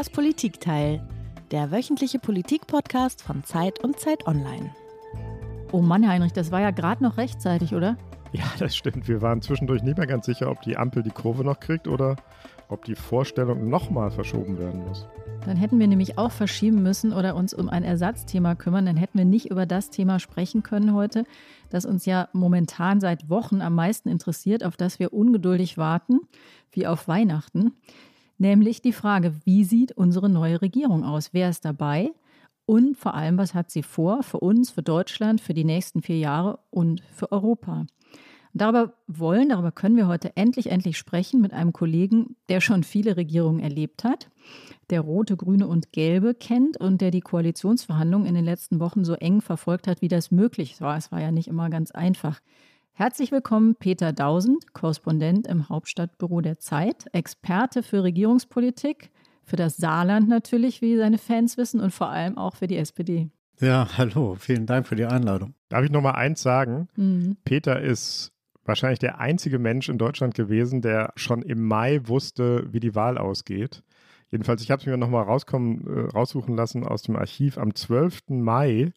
Das Politikteil, der wöchentliche Politik-Podcast von Zeit und Zeit Online. Oh Mann, Heinrich, das war ja gerade noch rechtzeitig, oder? Ja, das stimmt. Wir waren zwischendurch nicht mehr ganz sicher, ob die Ampel die Kurve noch kriegt oder ob die Vorstellung nochmal verschoben werden muss. Dann hätten wir nämlich auch verschieben müssen oder uns um ein Ersatzthema kümmern. Dann hätten wir nicht über das Thema sprechen können heute, das uns ja momentan seit Wochen am meisten interessiert, auf das wir ungeduldig warten, wie auf Weihnachten. Nämlich die Frage, wie sieht unsere neue Regierung aus? Wer ist dabei? Und vor allem, was hat sie vor für uns, für Deutschland, für die nächsten vier Jahre und für Europa? Darüber wollen, darüber können wir heute endlich, endlich sprechen mit einem Kollegen, der schon viele Regierungen erlebt hat, der rote, grüne und gelbe kennt und der die Koalitionsverhandlungen in den letzten Wochen so eng verfolgt hat, wie das möglich war. Es war ja nicht immer ganz einfach. Herzlich willkommen, Peter Dausend, Korrespondent im Hauptstadtbüro der Zeit, Experte für Regierungspolitik, für das Saarland natürlich, wie seine Fans wissen, und vor allem auch für die SPD. Ja, hallo, vielen Dank für die Einladung. Darf ich noch mal eins sagen? Mhm. Peter ist wahrscheinlich der einzige Mensch in Deutschland gewesen, der schon im Mai wusste, wie die Wahl ausgeht. Jedenfalls, ich habe es mir nochmal äh, raussuchen lassen aus dem Archiv. Am 12. Mai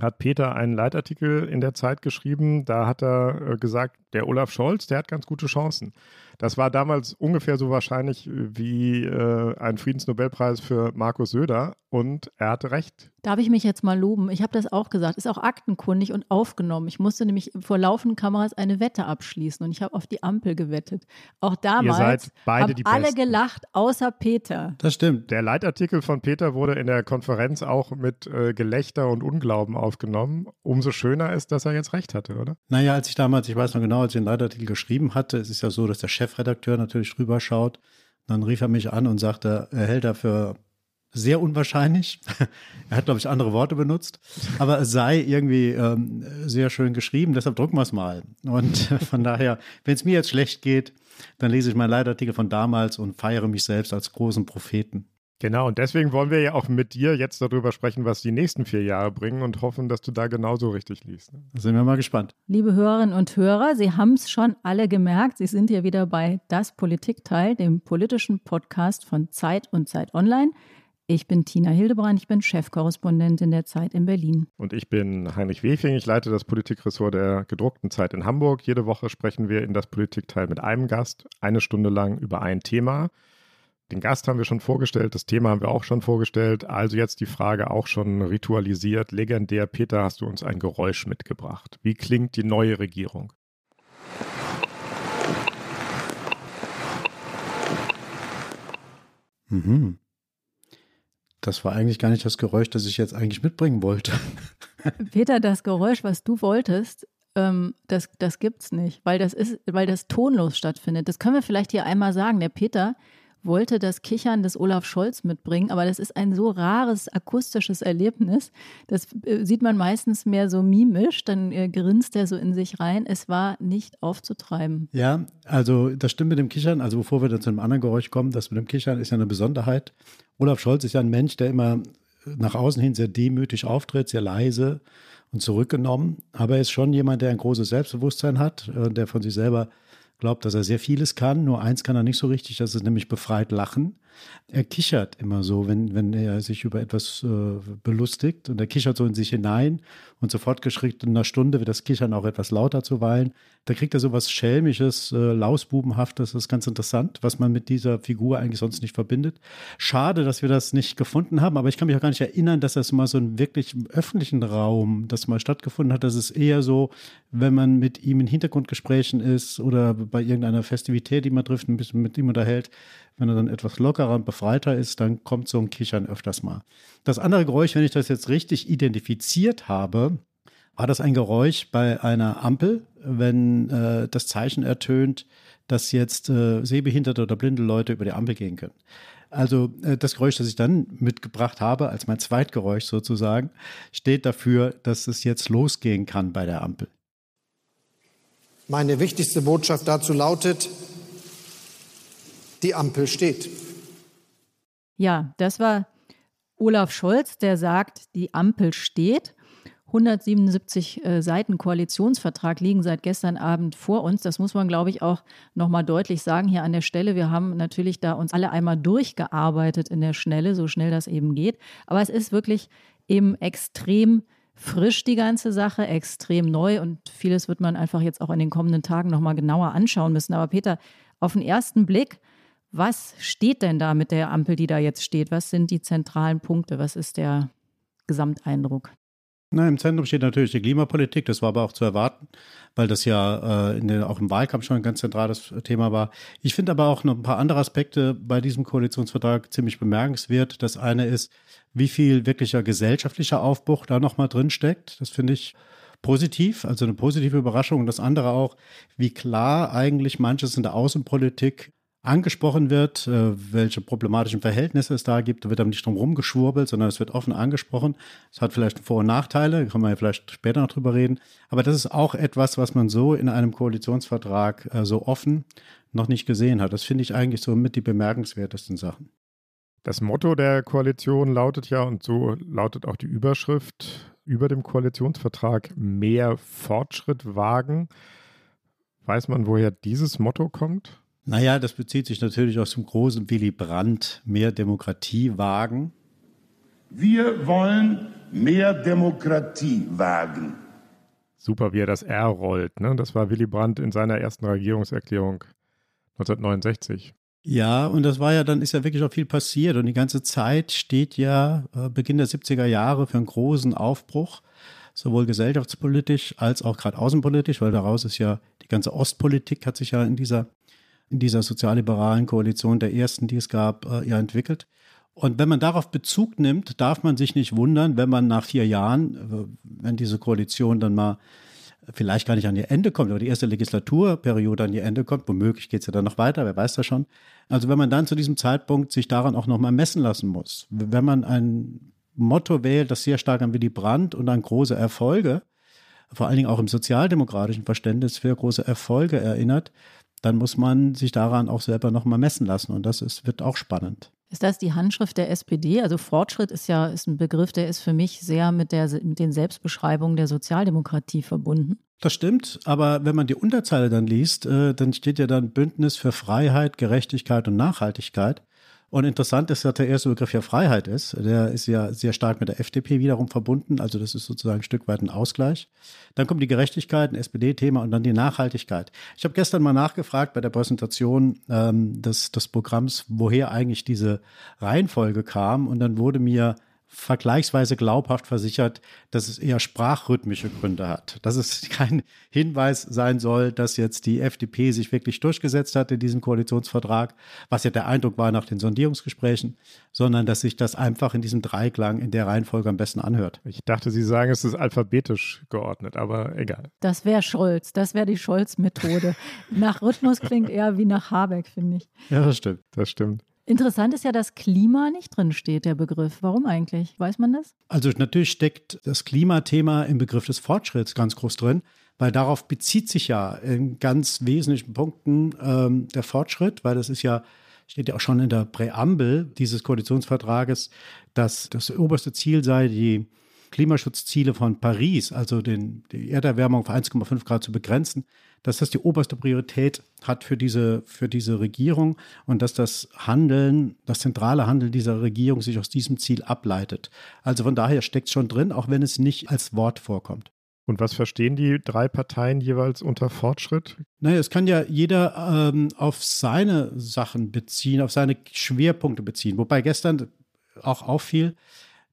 hat Peter einen Leitartikel in der Zeit geschrieben. Da hat er äh, gesagt, der Olaf Scholz, der hat ganz gute Chancen. Das war damals ungefähr so wahrscheinlich wie äh, ein Friedensnobelpreis für Markus Söder und er hatte recht. Darf ich mich jetzt mal loben? Ich habe das auch gesagt. Ist auch aktenkundig und aufgenommen. Ich musste nämlich vor laufenden Kameras eine Wette abschließen und ich habe auf die Ampel gewettet. Auch damals haben alle Besten. gelacht, außer Peter. Das stimmt. Der Leitartikel von Peter wurde in der Konferenz auch mit äh, Gelächter und Unglauben aufgenommen. Umso schöner ist, dass er jetzt recht hatte, oder? Naja, als ich damals, ich weiß noch genau, als ich den Leitartikel geschrieben hatte, es ist ja so, dass der Chefredakteur natürlich drüber schaut. Dann rief er mich an und sagte, er hält dafür sehr unwahrscheinlich. er hat, glaube ich, andere Worte benutzt. Aber es sei irgendwie ähm, sehr schön geschrieben, deshalb drucken wir es mal. Und von daher, wenn es mir jetzt schlecht geht, dann lese ich meinen Leitartikel von damals und feiere mich selbst als großen Propheten. Genau, und deswegen wollen wir ja auch mit dir jetzt darüber sprechen, was die nächsten vier Jahre bringen und hoffen, dass du da genauso richtig liest. Ne? Sind wir mal gespannt. Liebe Hörerinnen und Hörer, Sie haben es schon alle gemerkt, Sie sind hier wieder bei Das Politikteil, dem politischen Podcast von Zeit und Zeit Online. Ich bin Tina Hildebrand, ich bin Chefkorrespondentin der Zeit in Berlin. Und ich bin Heinrich Wefing, ich leite das Politikressort der gedruckten Zeit in Hamburg. Jede Woche sprechen wir in das Politikteil mit einem Gast, eine Stunde lang über ein Thema. Den Gast haben wir schon vorgestellt, das Thema haben wir auch schon vorgestellt. Also jetzt die Frage auch schon ritualisiert, legendär. Peter, hast du uns ein Geräusch mitgebracht? Wie klingt die neue Regierung? Mhm. Das war eigentlich gar nicht das Geräusch, das ich jetzt eigentlich mitbringen wollte. Peter, das Geräusch, was du wolltest, ähm, das, das gibt's nicht, weil das ist, weil das tonlos stattfindet. Das können wir vielleicht hier einmal sagen. Der Peter wollte das Kichern des Olaf Scholz mitbringen, aber das ist ein so rares akustisches Erlebnis. Das äh, sieht man meistens mehr so mimisch, dann äh, grinst er so in sich rein. Es war nicht aufzutreiben. Ja, also das stimmt mit dem Kichern. Also bevor wir dann zu einem anderen Geräusch kommen, das mit dem Kichern ist ja eine Besonderheit. Olaf Scholz ist ja ein Mensch, der immer nach außen hin sehr demütig auftritt, sehr leise und zurückgenommen. Aber er ist schon jemand, der ein großes Selbstbewusstsein hat, äh, der von sich selber glaubt, dass er sehr vieles kann. Nur eins kann er nicht so richtig, das ist nämlich befreit lachen er kichert immer so, wenn, wenn er sich über etwas äh, belustigt und er kichert so in sich hinein und sofort geschickt in einer Stunde wird das Kichern auch etwas lauter zuweilen. Da kriegt er so was Schelmisches, äh, Lausbubenhaftes, das ist ganz interessant, was man mit dieser Figur eigentlich sonst nicht verbindet. Schade, dass wir das nicht gefunden haben, aber ich kann mich auch gar nicht erinnern, dass das mal so einen wirklich öffentlichen Raum, das mal stattgefunden hat. Das ist eher so, wenn man mit ihm in Hintergrundgesprächen ist oder bei irgendeiner Festivität, die man trifft, ein bisschen mit ihm unterhält, wenn er dann etwas lockerer und befreiter ist, dann kommt so ein Kichern öfters mal. Das andere Geräusch, wenn ich das jetzt richtig identifiziert habe, war das ein Geräusch bei einer Ampel, wenn äh, das Zeichen ertönt, dass jetzt äh, sehbehinderte oder blinde Leute über die Ampel gehen können. Also äh, das Geräusch, das ich dann mitgebracht habe, als mein Zweitgeräusch sozusagen, steht dafür, dass es jetzt losgehen kann bei der Ampel. Meine wichtigste Botschaft dazu lautet, die Ampel steht. Ja, das war Olaf Scholz, der sagt, die Ampel steht. 177 äh, Seiten Koalitionsvertrag liegen seit gestern Abend vor uns. Das muss man, glaube ich, auch nochmal deutlich sagen hier an der Stelle. Wir haben natürlich da uns alle einmal durchgearbeitet in der Schnelle, so schnell das eben geht. Aber es ist wirklich eben extrem frisch, die ganze Sache, extrem neu und vieles wird man einfach jetzt auch in den kommenden Tagen nochmal genauer anschauen müssen. Aber Peter, auf den ersten Blick, was steht denn da mit der Ampel, die da jetzt steht? Was sind die zentralen Punkte? Was ist der Gesamteindruck? Na, Im Zentrum steht natürlich die Klimapolitik, das war aber auch zu erwarten, weil das ja äh, den, auch im Wahlkampf schon ein ganz zentrales Thema war. Ich finde aber auch noch ein paar andere Aspekte bei diesem Koalitionsvertrag ziemlich bemerkenswert. Das eine ist, wie viel wirklicher gesellschaftlicher Aufbruch da nochmal drin steckt. Das finde ich positiv, also eine positive Überraschung. Und das andere auch, wie klar eigentlich manches in der Außenpolitik angesprochen wird, äh, welche problematischen Verhältnisse es da gibt. Da wird aber nicht drum rumgeschwurbelt, sondern es wird offen angesprochen. Es hat vielleicht Vor- und Nachteile, kann man ja vielleicht später noch drüber reden. Aber das ist auch etwas, was man so in einem Koalitionsvertrag äh, so offen noch nicht gesehen hat. Das finde ich eigentlich so mit die bemerkenswertesten Sachen. Das Motto der Koalition lautet ja, und so lautet auch die Überschrift über dem Koalitionsvertrag, mehr Fortschritt wagen. Weiß man, woher dieses Motto kommt? Naja, das bezieht sich natürlich aus dem großen Willy Brandt, mehr Demokratie wagen. Wir wollen mehr Demokratie wagen. Super, wie er das R rollt. Ne? Das war Willy Brandt in seiner ersten Regierungserklärung 1969. Ja, und das war ja, dann ist ja wirklich auch viel passiert. Und die ganze Zeit steht ja äh, Beginn der 70er Jahre für einen großen Aufbruch, sowohl gesellschaftspolitisch als auch gerade außenpolitisch, weil daraus ist ja die ganze Ostpolitik hat sich ja in dieser in dieser sozialliberalen Koalition der ersten, die es gab, äh, ja entwickelt. Und wenn man darauf Bezug nimmt, darf man sich nicht wundern, wenn man nach vier Jahren, äh, wenn diese Koalition dann mal vielleicht gar nicht an ihr Ende kommt, aber die erste Legislaturperiode an ihr Ende kommt, womöglich geht es ja dann noch weiter, wer weiß das schon. Also wenn man dann zu diesem Zeitpunkt sich daran auch nochmal messen lassen muss, wenn man ein Motto wählt, das sehr stark an Willy Brandt und an große Erfolge, vor allen Dingen auch im sozialdemokratischen Verständnis für große Erfolge erinnert, dann muss man sich daran auch selber nochmal messen lassen. Und das ist, wird auch spannend. Ist das die Handschrift der SPD? Also Fortschritt ist ja ist ein Begriff, der ist für mich sehr mit, der, mit den Selbstbeschreibungen der Sozialdemokratie verbunden. Das stimmt, aber wenn man die Unterzeile dann liest, äh, dann steht ja dann Bündnis für Freiheit, Gerechtigkeit und Nachhaltigkeit. Und interessant ist, dass der erste Begriff ja Freiheit ist. Der ist ja sehr stark mit der FDP wiederum verbunden. Also das ist sozusagen ein Stück weit ein Ausgleich. Dann kommt die Gerechtigkeit, ein SPD-Thema und dann die Nachhaltigkeit. Ich habe gestern mal nachgefragt bei der Präsentation ähm, des, des Programms, woher eigentlich diese Reihenfolge kam. Und dann wurde mir vergleichsweise glaubhaft versichert, dass es eher sprachrhythmische Gründe hat. Dass es kein Hinweis sein soll, dass jetzt die FDP sich wirklich durchgesetzt hat in diesem Koalitionsvertrag, was ja der Eindruck war nach den Sondierungsgesprächen, sondern dass sich das einfach in diesem Dreiklang in der Reihenfolge am besten anhört. Ich dachte, Sie sagen, es ist alphabetisch geordnet, aber egal. Das wäre Scholz, das wäre die Scholz-Methode. nach Rhythmus klingt eher wie nach Habeck, finde ich. Ja, das stimmt, das stimmt. Interessant ist ja, dass Klima nicht drin steht, der Begriff. Warum eigentlich? Weiß man das? Also natürlich steckt das Klimathema im Begriff des Fortschritts ganz groß drin, weil darauf bezieht sich ja in ganz wesentlichen Punkten ähm, der Fortschritt, weil das ist ja steht ja auch schon in der Präambel dieses Koalitionsvertrages, dass das oberste Ziel sei, die Klimaschutzziele von Paris, also den, die Erderwärmung auf 1,5 Grad zu begrenzen, dass das die oberste Priorität hat für diese, für diese Regierung und dass das Handeln, das zentrale Handeln dieser Regierung sich aus diesem Ziel ableitet. Also von daher steckt es schon drin, auch wenn es nicht als Wort vorkommt. Und was verstehen die drei Parteien jeweils unter Fortschritt? Naja, es kann ja jeder ähm, auf seine Sachen beziehen, auf seine Schwerpunkte beziehen. Wobei gestern auch auffiel,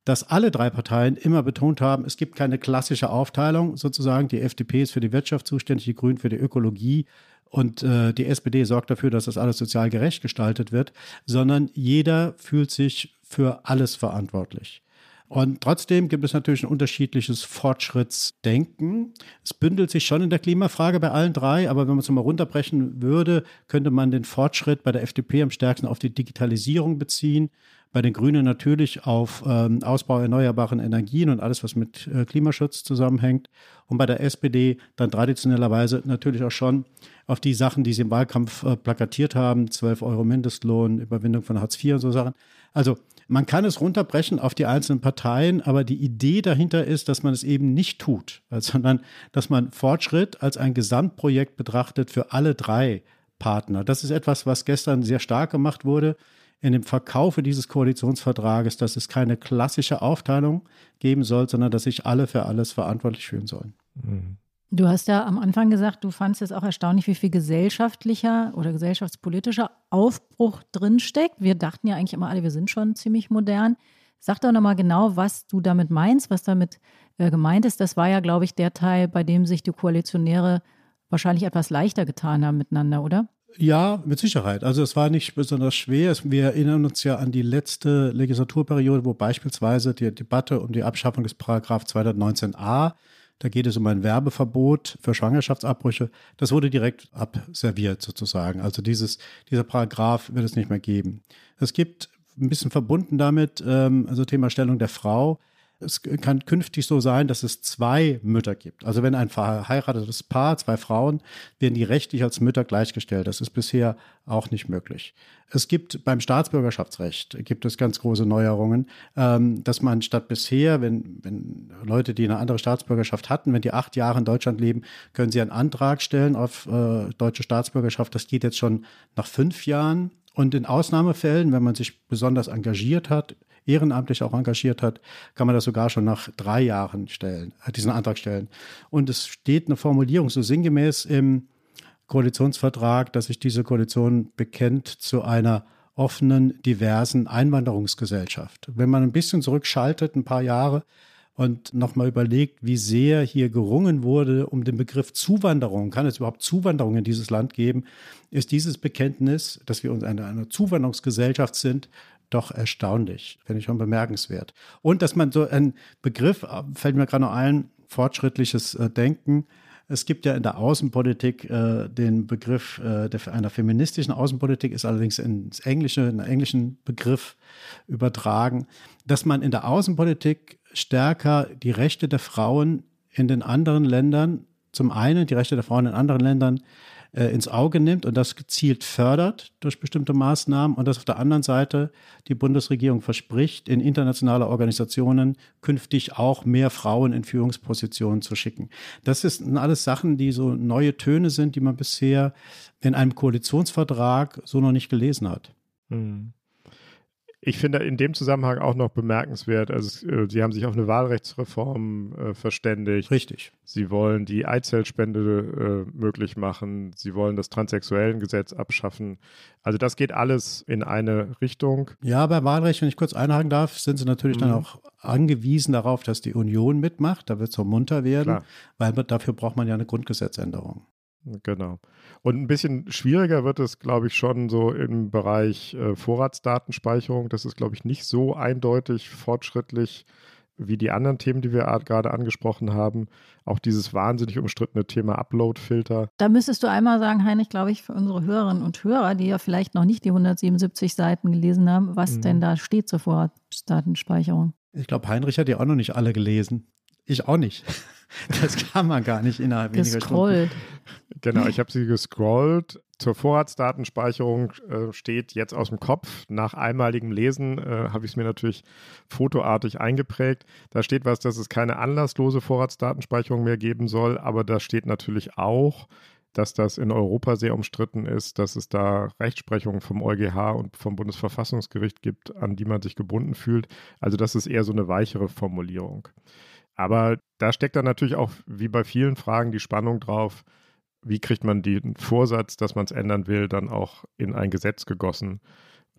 dass alle drei Parteien immer betont haben, es gibt keine klassische Aufteilung sozusagen. Die FDP ist für die Wirtschaft zuständig, die Grünen für die Ökologie und äh, die SPD sorgt dafür, dass das alles sozial gerecht gestaltet wird, sondern jeder fühlt sich für alles verantwortlich. Und trotzdem gibt es natürlich ein unterschiedliches Fortschrittsdenken. Es bündelt sich schon in der Klimafrage bei allen drei, aber wenn man es mal runterbrechen würde, könnte man den Fortschritt bei der FDP am stärksten auf die Digitalisierung beziehen, bei den Grünen natürlich auf ähm, Ausbau erneuerbaren Energien und alles, was mit äh, Klimaschutz zusammenhängt. Und bei der SPD dann traditionellerweise natürlich auch schon auf die Sachen, die sie im Wahlkampf äh, plakatiert haben, 12 Euro Mindestlohn, Überwindung von Hartz IV und so Sachen. Also man kann es runterbrechen auf die einzelnen Parteien, aber die Idee dahinter ist, dass man es eben nicht tut, sondern dass man Fortschritt als ein Gesamtprojekt betrachtet für alle drei Partner. Das ist etwas, was gestern sehr stark gemacht wurde in dem Verkaufe dieses Koalitionsvertrages, dass es keine klassische Aufteilung geben soll, sondern dass sich alle für alles verantwortlich fühlen sollen. Mhm. Du hast ja am Anfang gesagt, du fandest es auch erstaunlich, wie viel gesellschaftlicher oder gesellschaftspolitischer Aufbruch drinsteckt. Wir dachten ja eigentlich immer alle, wir sind schon ziemlich modern. Sag doch nochmal genau, was du damit meinst, was damit äh, gemeint ist. Das war ja, glaube ich, der Teil, bei dem sich die Koalitionäre wahrscheinlich etwas leichter getan haben miteinander, oder? Ja, mit Sicherheit. Also es war nicht besonders schwer. Wir erinnern uns ja an die letzte Legislaturperiode, wo beispielsweise die Debatte um die Abschaffung des Paragraph 219a da geht es um ein Werbeverbot für Schwangerschaftsabbrüche. Das wurde direkt abserviert sozusagen. Also dieses, dieser Paragraph wird es nicht mehr geben. Es gibt ein bisschen verbunden damit, ähm, also Thema Stellung der Frau, es kann künftig so sein, dass es zwei Mütter gibt. Also wenn ein verheiratetes Paar, zwei Frauen, werden die rechtlich als Mütter gleichgestellt. Das ist bisher auch nicht möglich. Es gibt beim Staatsbürgerschaftsrecht gibt es ganz große Neuerungen, ähm, dass man statt bisher, wenn, wenn Leute, die eine andere Staatsbürgerschaft hatten, wenn die acht Jahre in Deutschland leben, können sie einen Antrag stellen auf äh, deutsche Staatsbürgerschaft. Das geht jetzt schon nach fünf Jahren. Und in Ausnahmefällen, wenn man sich besonders engagiert hat, ehrenamtlich auch engagiert hat, kann man das sogar schon nach drei Jahren stellen, äh, diesen Antrag stellen. Und es steht eine Formulierung so sinngemäß im Koalitionsvertrag, dass sich diese Koalition bekennt zu einer offenen, diversen Einwanderungsgesellschaft. Wenn man ein bisschen zurückschaltet, ein paar Jahre, und nochmal überlegt, wie sehr hier gerungen wurde um den Begriff Zuwanderung. Kann es überhaupt Zuwanderung in dieses Land geben? Ist dieses Bekenntnis, dass wir uns eine, eine Zuwanderungsgesellschaft sind, doch erstaunlich, finde ich schon bemerkenswert. Und dass man so ein Begriff, äh, fällt mir gerade noch ein, fortschrittliches äh, Denken. Es gibt ja in der Außenpolitik äh, den Begriff äh, der, einer feministischen Außenpolitik, ist allerdings ins Englische, in einen englischen Begriff übertragen, dass man in der Außenpolitik stärker die Rechte der Frauen in den anderen Ländern, zum einen die Rechte der Frauen in anderen Ländern äh, ins Auge nimmt und das gezielt fördert durch bestimmte Maßnahmen und dass auf der anderen Seite die Bundesregierung verspricht, in internationale Organisationen künftig auch mehr Frauen in Führungspositionen zu schicken. Das sind alles Sachen, die so neue Töne sind, die man bisher in einem Koalitionsvertrag so noch nicht gelesen hat. Mhm. Ich finde in dem Zusammenhang auch noch bemerkenswert, also äh, Sie haben sich auf eine Wahlrechtsreform äh, verständigt. Richtig. Sie wollen die Eizellspende äh, möglich machen. Sie wollen das Transsexuellengesetz abschaffen. Also das geht alles in eine Richtung. Ja, bei Wahlrecht, wenn ich kurz einhaken darf, sind Sie natürlich mhm. dann auch angewiesen darauf, dass die Union mitmacht. Da wird es so munter werden, Klar. weil dafür braucht man ja eine Grundgesetzänderung. Genau. Und ein bisschen schwieriger wird es, glaube ich, schon so im Bereich äh, Vorratsdatenspeicherung. Das ist, glaube ich, nicht so eindeutig fortschrittlich wie die anderen Themen, die wir gerade angesprochen haben. Auch dieses wahnsinnig umstrittene Thema Upload-Filter. Da müsstest du einmal sagen, Heinrich, glaube ich, für unsere Hörerinnen und Hörer, die ja vielleicht noch nicht die 177 Seiten gelesen haben, was mhm. denn da steht zur Vorratsdatenspeicherung. Ich glaube, Heinrich hat ja auch noch nicht alle gelesen. Ich auch nicht. Das kann man gar nicht innerhalb weniger Stunden. Genau, ich habe sie gescrollt. Zur Vorratsdatenspeicherung äh, steht jetzt aus dem Kopf. Nach einmaligem Lesen äh, habe ich es mir natürlich fotoartig eingeprägt. Da steht was, dass es keine anlasslose Vorratsdatenspeicherung mehr geben soll, aber da steht natürlich auch, dass das in Europa sehr umstritten ist, dass es da Rechtsprechungen vom EuGH und vom Bundesverfassungsgericht gibt, an die man sich gebunden fühlt. Also das ist eher so eine weichere Formulierung. Aber da steckt dann natürlich auch, wie bei vielen Fragen, die Spannung drauf, wie kriegt man den Vorsatz, dass man es ändern will, dann auch in ein Gesetz gegossen,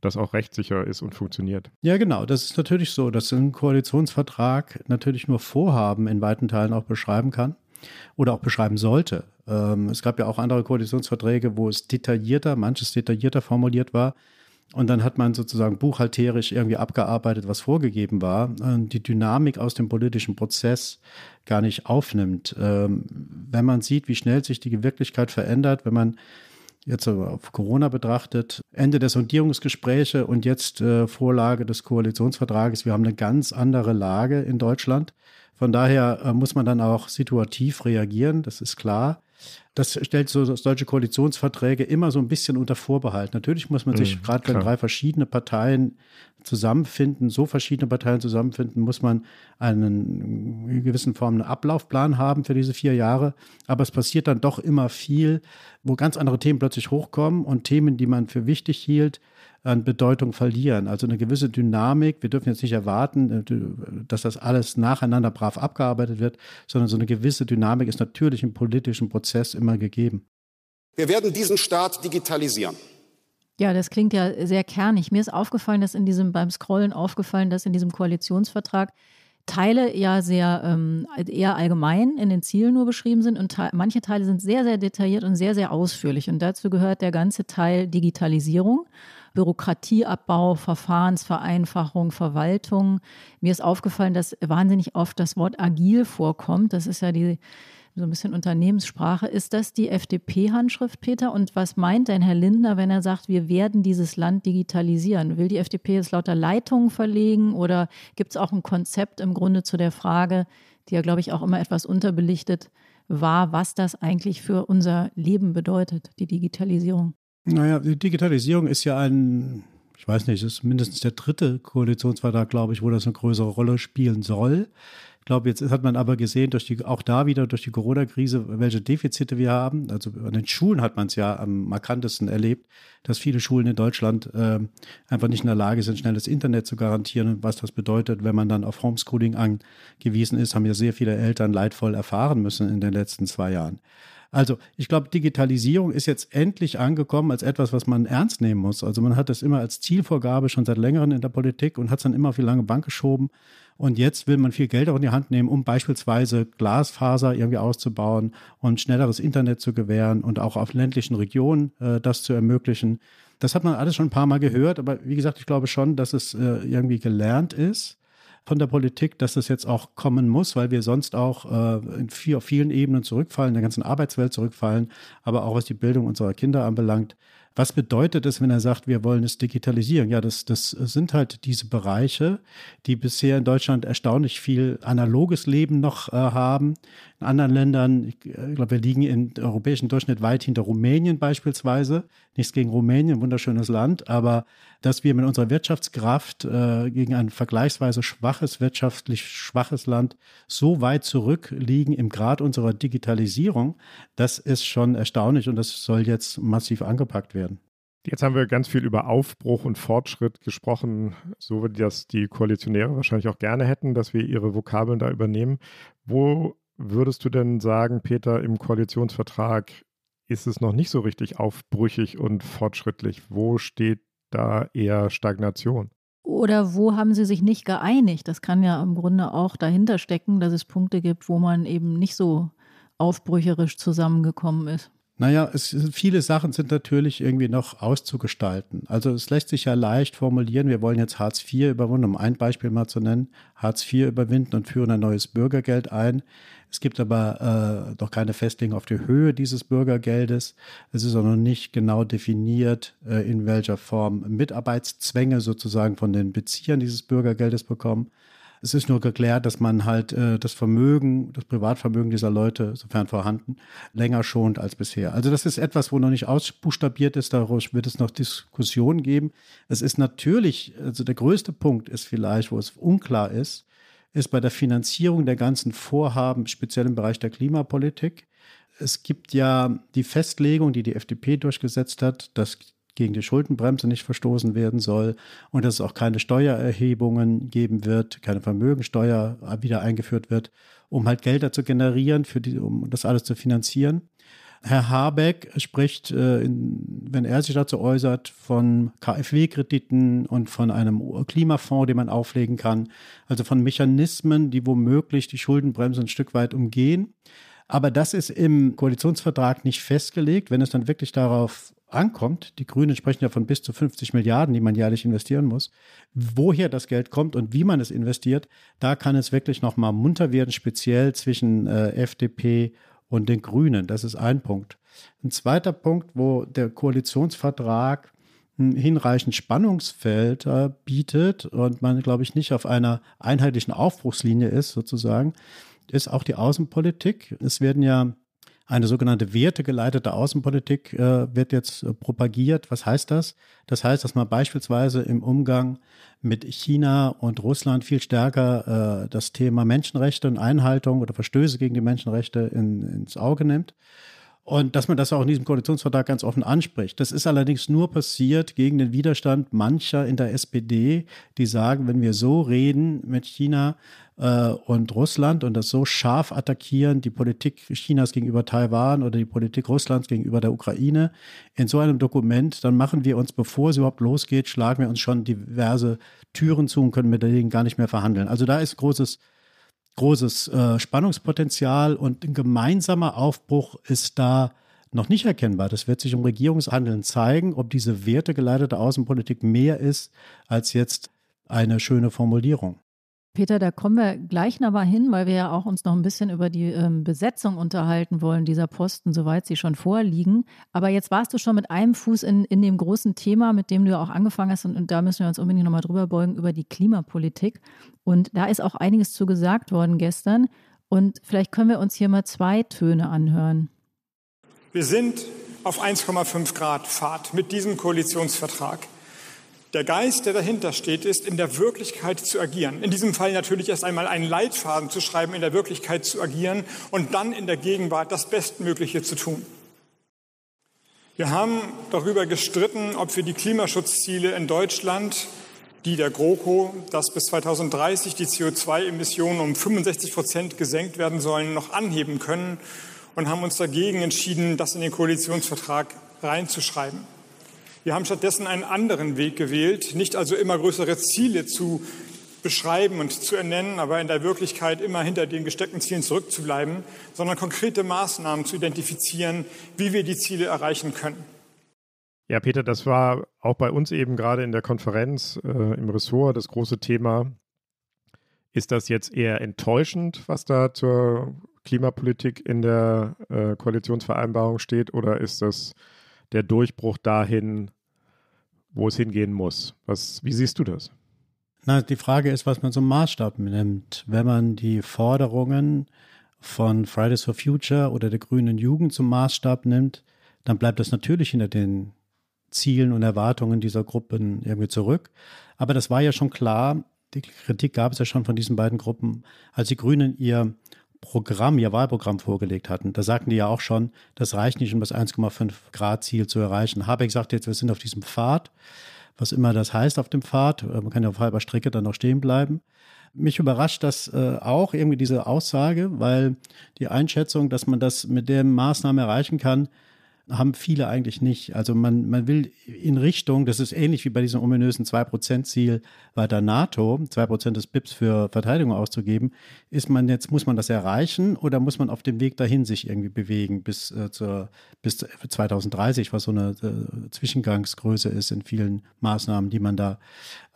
das auch rechtssicher ist und funktioniert. Ja, genau. Das ist natürlich so, dass ein Koalitionsvertrag natürlich nur Vorhaben in weiten Teilen auch beschreiben kann oder auch beschreiben sollte. Ähm, es gab ja auch andere Koalitionsverträge, wo es detaillierter, manches detaillierter formuliert war. Und dann hat man sozusagen buchhalterisch irgendwie abgearbeitet, was vorgegeben war, die Dynamik aus dem politischen Prozess gar nicht aufnimmt. Ähm, wenn man sieht, wie schnell sich die Wirklichkeit verändert, wenn man jetzt auf Corona betrachtet, Ende der Sondierungsgespräche und jetzt äh, Vorlage des Koalitionsvertrages, wir haben eine ganz andere Lage in Deutschland. Von daher äh, muss man dann auch situativ reagieren, das ist klar das stellt so solche Koalitionsverträge immer so ein bisschen unter Vorbehalt. Natürlich muss man sich, mhm, gerade wenn drei verschiedene Parteien zusammenfinden, so verschiedene Parteien zusammenfinden, muss man einen in gewissen Form einen Ablaufplan haben für diese vier Jahre. Aber es passiert dann doch immer viel, wo ganz andere Themen plötzlich hochkommen und Themen, die man für wichtig hielt, an Bedeutung verlieren. Also eine gewisse Dynamik. Wir dürfen jetzt nicht erwarten, äh, dass das alles nacheinander brav abgearbeitet wird, sondern so eine gewisse Dynamik ist natürlich im politischen Prozess immer gegeben. Wir werden diesen Staat digitalisieren. Ja, das klingt ja sehr kernig. Mir ist aufgefallen, dass in diesem, beim Scrollen aufgefallen, dass in diesem Koalitionsvertrag Teile ja sehr ähm, eher allgemein in den Zielen nur beschrieben sind und te manche Teile sind sehr, sehr detailliert und sehr, sehr ausführlich. Und dazu gehört der ganze Teil Digitalisierung. Bürokratieabbau, Verfahrensvereinfachung, Verwaltung. Mir ist aufgefallen, dass wahnsinnig oft das Wort agil vorkommt. Das ist ja die so ein bisschen Unternehmenssprache. Ist das die FDP-Handschrift, Peter? Und was meint denn Herr Lindner, wenn er sagt, wir werden dieses Land digitalisieren? Will die FDP jetzt lauter Leitungen verlegen oder gibt es auch ein Konzept im Grunde zu der Frage, die ja, glaube ich, auch immer etwas unterbelichtet war, was das eigentlich für unser Leben bedeutet, die Digitalisierung? Naja, die Digitalisierung ist ja ein, ich weiß nicht, es ist mindestens der dritte Koalitionsvertrag, glaube ich, wo das eine größere Rolle spielen soll. Ich glaube, jetzt hat man aber gesehen, durch die, auch da wieder durch die Corona-Krise, welche Defizite wir haben. Also an den Schulen hat man es ja am markantesten erlebt, dass viele Schulen in Deutschland äh, einfach nicht in der Lage sind, schnelles Internet zu garantieren. Und was das bedeutet, wenn man dann auf Homeschooling angewiesen ist, haben ja sehr viele Eltern leidvoll erfahren müssen in den letzten zwei Jahren. Also ich glaube, Digitalisierung ist jetzt endlich angekommen als etwas, was man ernst nehmen muss. Also man hat das immer als Zielvorgabe schon seit längerem in der Politik und hat es dann immer auf die lange Bank geschoben. Und jetzt will man viel Geld auch in die Hand nehmen, um beispielsweise Glasfaser irgendwie auszubauen und schnelleres Internet zu gewähren und auch auf ländlichen Regionen äh, das zu ermöglichen. Das hat man alles schon ein paar Mal gehört, aber wie gesagt, ich glaube schon, dass es äh, irgendwie gelernt ist von der Politik, dass das jetzt auch kommen muss, weil wir sonst auch äh, in viel, auf vielen Ebenen zurückfallen, in der ganzen Arbeitswelt zurückfallen, aber auch was die Bildung unserer Kinder anbelangt. Was bedeutet es, wenn er sagt, wir wollen es digitalisieren? Ja, das, das sind halt diese Bereiche, die bisher in Deutschland erstaunlich viel analoges Leben noch äh, haben. In anderen Ländern, ich, ich glaube, wir liegen im europäischen Durchschnitt weit hinter Rumänien beispielsweise. Nichts gegen Rumänien, wunderschönes Land, aber dass wir mit unserer Wirtschaftskraft äh, gegen ein vergleichsweise schwaches, wirtschaftlich schwaches Land so weit zurückliegen im Grad unserer Digitalisierung, das ist schon erstaunlich und das soll jetzt massiv angepackt werden. Jetzt haben wir ganz viel über Aufbruch und Fortschritt gesprochen, so wie das die Koalitionäre wahrscheinlich auch gerne hätten, dass wir ihre Vokabeln da übernehmen. Wo würdest du denn sagen, Peter, im Koalitionsvertrag ist es noch nicht so richtig aufbrüchig und fortschrittlich? Wo steht da eher Stagnation? Oder wo haben sie sich nicht geeinigt? Das kann ja im Grunde auch dahinter stecken, dass es Punkte gibt, wo man eben nicht so aufbrücherisch zusammengekommen ist. Naja, es, viele Sachen sind natürlich irgendwie noch auszugestalten. Also es lässt sich ja leicht formulieren, wir wollen jetzt Hartz IV überwinden, um ein Beispiel mal zu nennen, Hartz IV überwinden und führen ein neues Bürgergeld ein. Es gibt aber äh, noch keine Festlegung auf die Höhe dieses Bürgergeldes. Es ist auch noch nicht genau definiert, äh, in welcher Form Mitarbeitszwänge sozusagen von den Beziehern dieses Bürgergeldes bekommen. Es ist nur geklärt, dass man halt äh, das Vermögen, das Privatvermögen dieser Leute, sofern vorhanden, länger schont als bisher. Also das ist etwas, wo noch nicht ausbuchstabiert ist, daraus wird es noch Diskussionen geben. Es ist natürlich, also der größte Punkt ist vielleicht, wo es unklar ist, ist bei der Finanzierung der ganzen Vorhaben, speziell im Bereich der Klimapolitik. Es gibt ja die Festlegung, die die FDP durchgesetzt hat, dass gegen die Schuldenbremse nicht verstoßen werden soll und dass es auch keine Steuererhebungen geben wird, keine Vermögensteuer wieder eingeführt wird, um halt Gelder zu generieren, für die, um das alles zu finanzieren. Herr Habeck spricht, äh, wenn er sich dazu äußert, von KfW-Krediten und von einem Klimafonds, den man auflegen kann, also von Mechanismen, die womöglich die Schuldenbremse ein Stück weit umgehen. Aber das ist im Koalitionsvertrag nicht festgelegt. Wenn es dann wirklich darauf ankommt, die Grünen sprechen ja von bis zu 50 Milliarden, die man jährlich investieren muss, woher das Geld kommt und wie man es investiert, da kann es wirklich nochmal munter werden, speziell zwischen äh, FDP und den Grünen. Das ist ein Punkt. Ein zweiter Punkt, wo der Koalitionsvertrag hinreichend Spannungsfeld äh, bietet und man, glaube ich, nicht auf einer einheitlichen Aufbruchslinie ist, sozusagen, ist auch die Außenpolitik. Es werden ja Eine sogenannte wertegeleitete Außenpolitik äh, wird jetzt äh, propagiert. Was heißt das? Das heißt, dass man beispielsweise im Umgang mit China und Russland viel stärker äh, das Thema Menschenrechte und Einhaltung oder Verstöße gegen die Menschenrechte in, ins Auge nimmt. Und dass man das auch in diesem Koalitionsvertrag ganz offen anspricht. Das ist allerdings nur passiert gegen den Widerstand mancher in der SPD, die sagen, wenn wir so reden mit China äh, und Russland und das so scharf attackieren, die Politik Chinas gegenüber Taiwan oder die Politik Russlands gegenüber der Ukraine, in so einem Dokument, dann machen wir uns, bevor es überhaupt losgeht, schlagen wir uns schon diverse Türen zu und können mit denen gar nicht mehr verhandeln. Also da ist großes großes äh, Spannungspotenzial und ein gemeinsamer Aufbruch ist da noch nicht erkennbar. Das wird sich im Regierungshandeln zeigen, ob diese wertegeleitete Außenpolitik mehr ist als jetzt eine schöne Formulierung. Peter, da kommen wir gleich noch mal hin, weil wir ja auch uns noch ein bisschen über die ähm, Besetzung unterhalten wollen, dieser Posten, soweit sie schon vorliegen. Aber jetzt warst du schon mit einem Fuß in, in dem großen Thema, mit dem du ja auch angefangen hast, und, und da müssen wir uns unbedingt noch mal drüber beugen, über die Klimapolitik. Und da ist auch einiges zu gesagt worden gestern. Und vielleicht können wir uns hier mal zwei Töne anhören. Wir sind auf 1,5 Grad Fahrt mit diesem Koalitionsvertrag. Der Geist, der dahinter steht, ist, in der Wirklichkeit zu agieren. In diesem Fall natürlich erst einmal einen Leitfaden zu schreiben, in der Wirklichkeit zu agieren und dann in der Gegenwart das Bestmögliche zu tun. Wir haben darüber gestritten, ob wir die Klimaschutzziele in Deutschland, die der GroKo, dass bis 2030 die CO2-Emissionen um 65 Prozent gesenkt werden sollen, noch anheben können und haben uns dagegen entschieden, das in den Koalitionsvertrag reinzuschreiben. Wir haben stattdessen einen anderen Weg gewählt, nicht also immer größere Ziele zu beschreiben und zu ernennen, aber in der Wirklichkeit immer hinter den gesteckten Zielen zurückzubleiben, sondern konkrete Maßnahmen zu identifizieren, wie wir die Ziele erreichen können. Ja, Peter, das war auch bei uns eben gerade in der Konferenz äh, im Ressort das große Thema. Ist das jetzt eher enttäuschend, was da zur Klimapolitik in der äh, Koalitionsvereinbarung steht, oder ist das der Durchbruch dahin, wo es hingehen muss. Was, wie siehst du das? Na, die Frage ist, was man zum Maßstab nimmt. Wenn man die Forderungen von Fridays for Future oder der Grünen Jugend zum Maßstab nimmt, dann bleibt das natürlich hinter den Zielen und Erwartungen dieser Gruppen irgendwie zurück. Aber das war ja schon klar, die Kritik gab es ja schon von diesen beiden Gruppen, als die Grünen ihr Programm, ihr Wahlprogramm vorgelegt hatten. Da sagten die ja auch schon, das reicht nicht, um das 1,5 Grad Ziel zu erreichen. Habeck sagt jetzt, wir sind auf diesem Pfad, was immer das heißt auf dem Pfad. Äh, man kann ja auf halber Strecke dann noch stehen bleiben. Mich überrascht das äh, auch irgendwie diese Aussage, weil die Einschätzung, dass man das mit der Maßnahme erreichen kann, haben viele eigentlich nicht. Also man, man will in Richtung, das ist ähnlich wie bei diesem ominösen 2%-Ziel bei der NATO, 2% des BIPs für Verteidigung auszugeben, ist man jetzt, muss man das erreichen oder muss man auf dem Weg dahin sich irgendwie bewegen bis, äh, zur, bis 2030, was so eine äh, Zwischengangsgröße ist in vielen Maßnahmen, die man da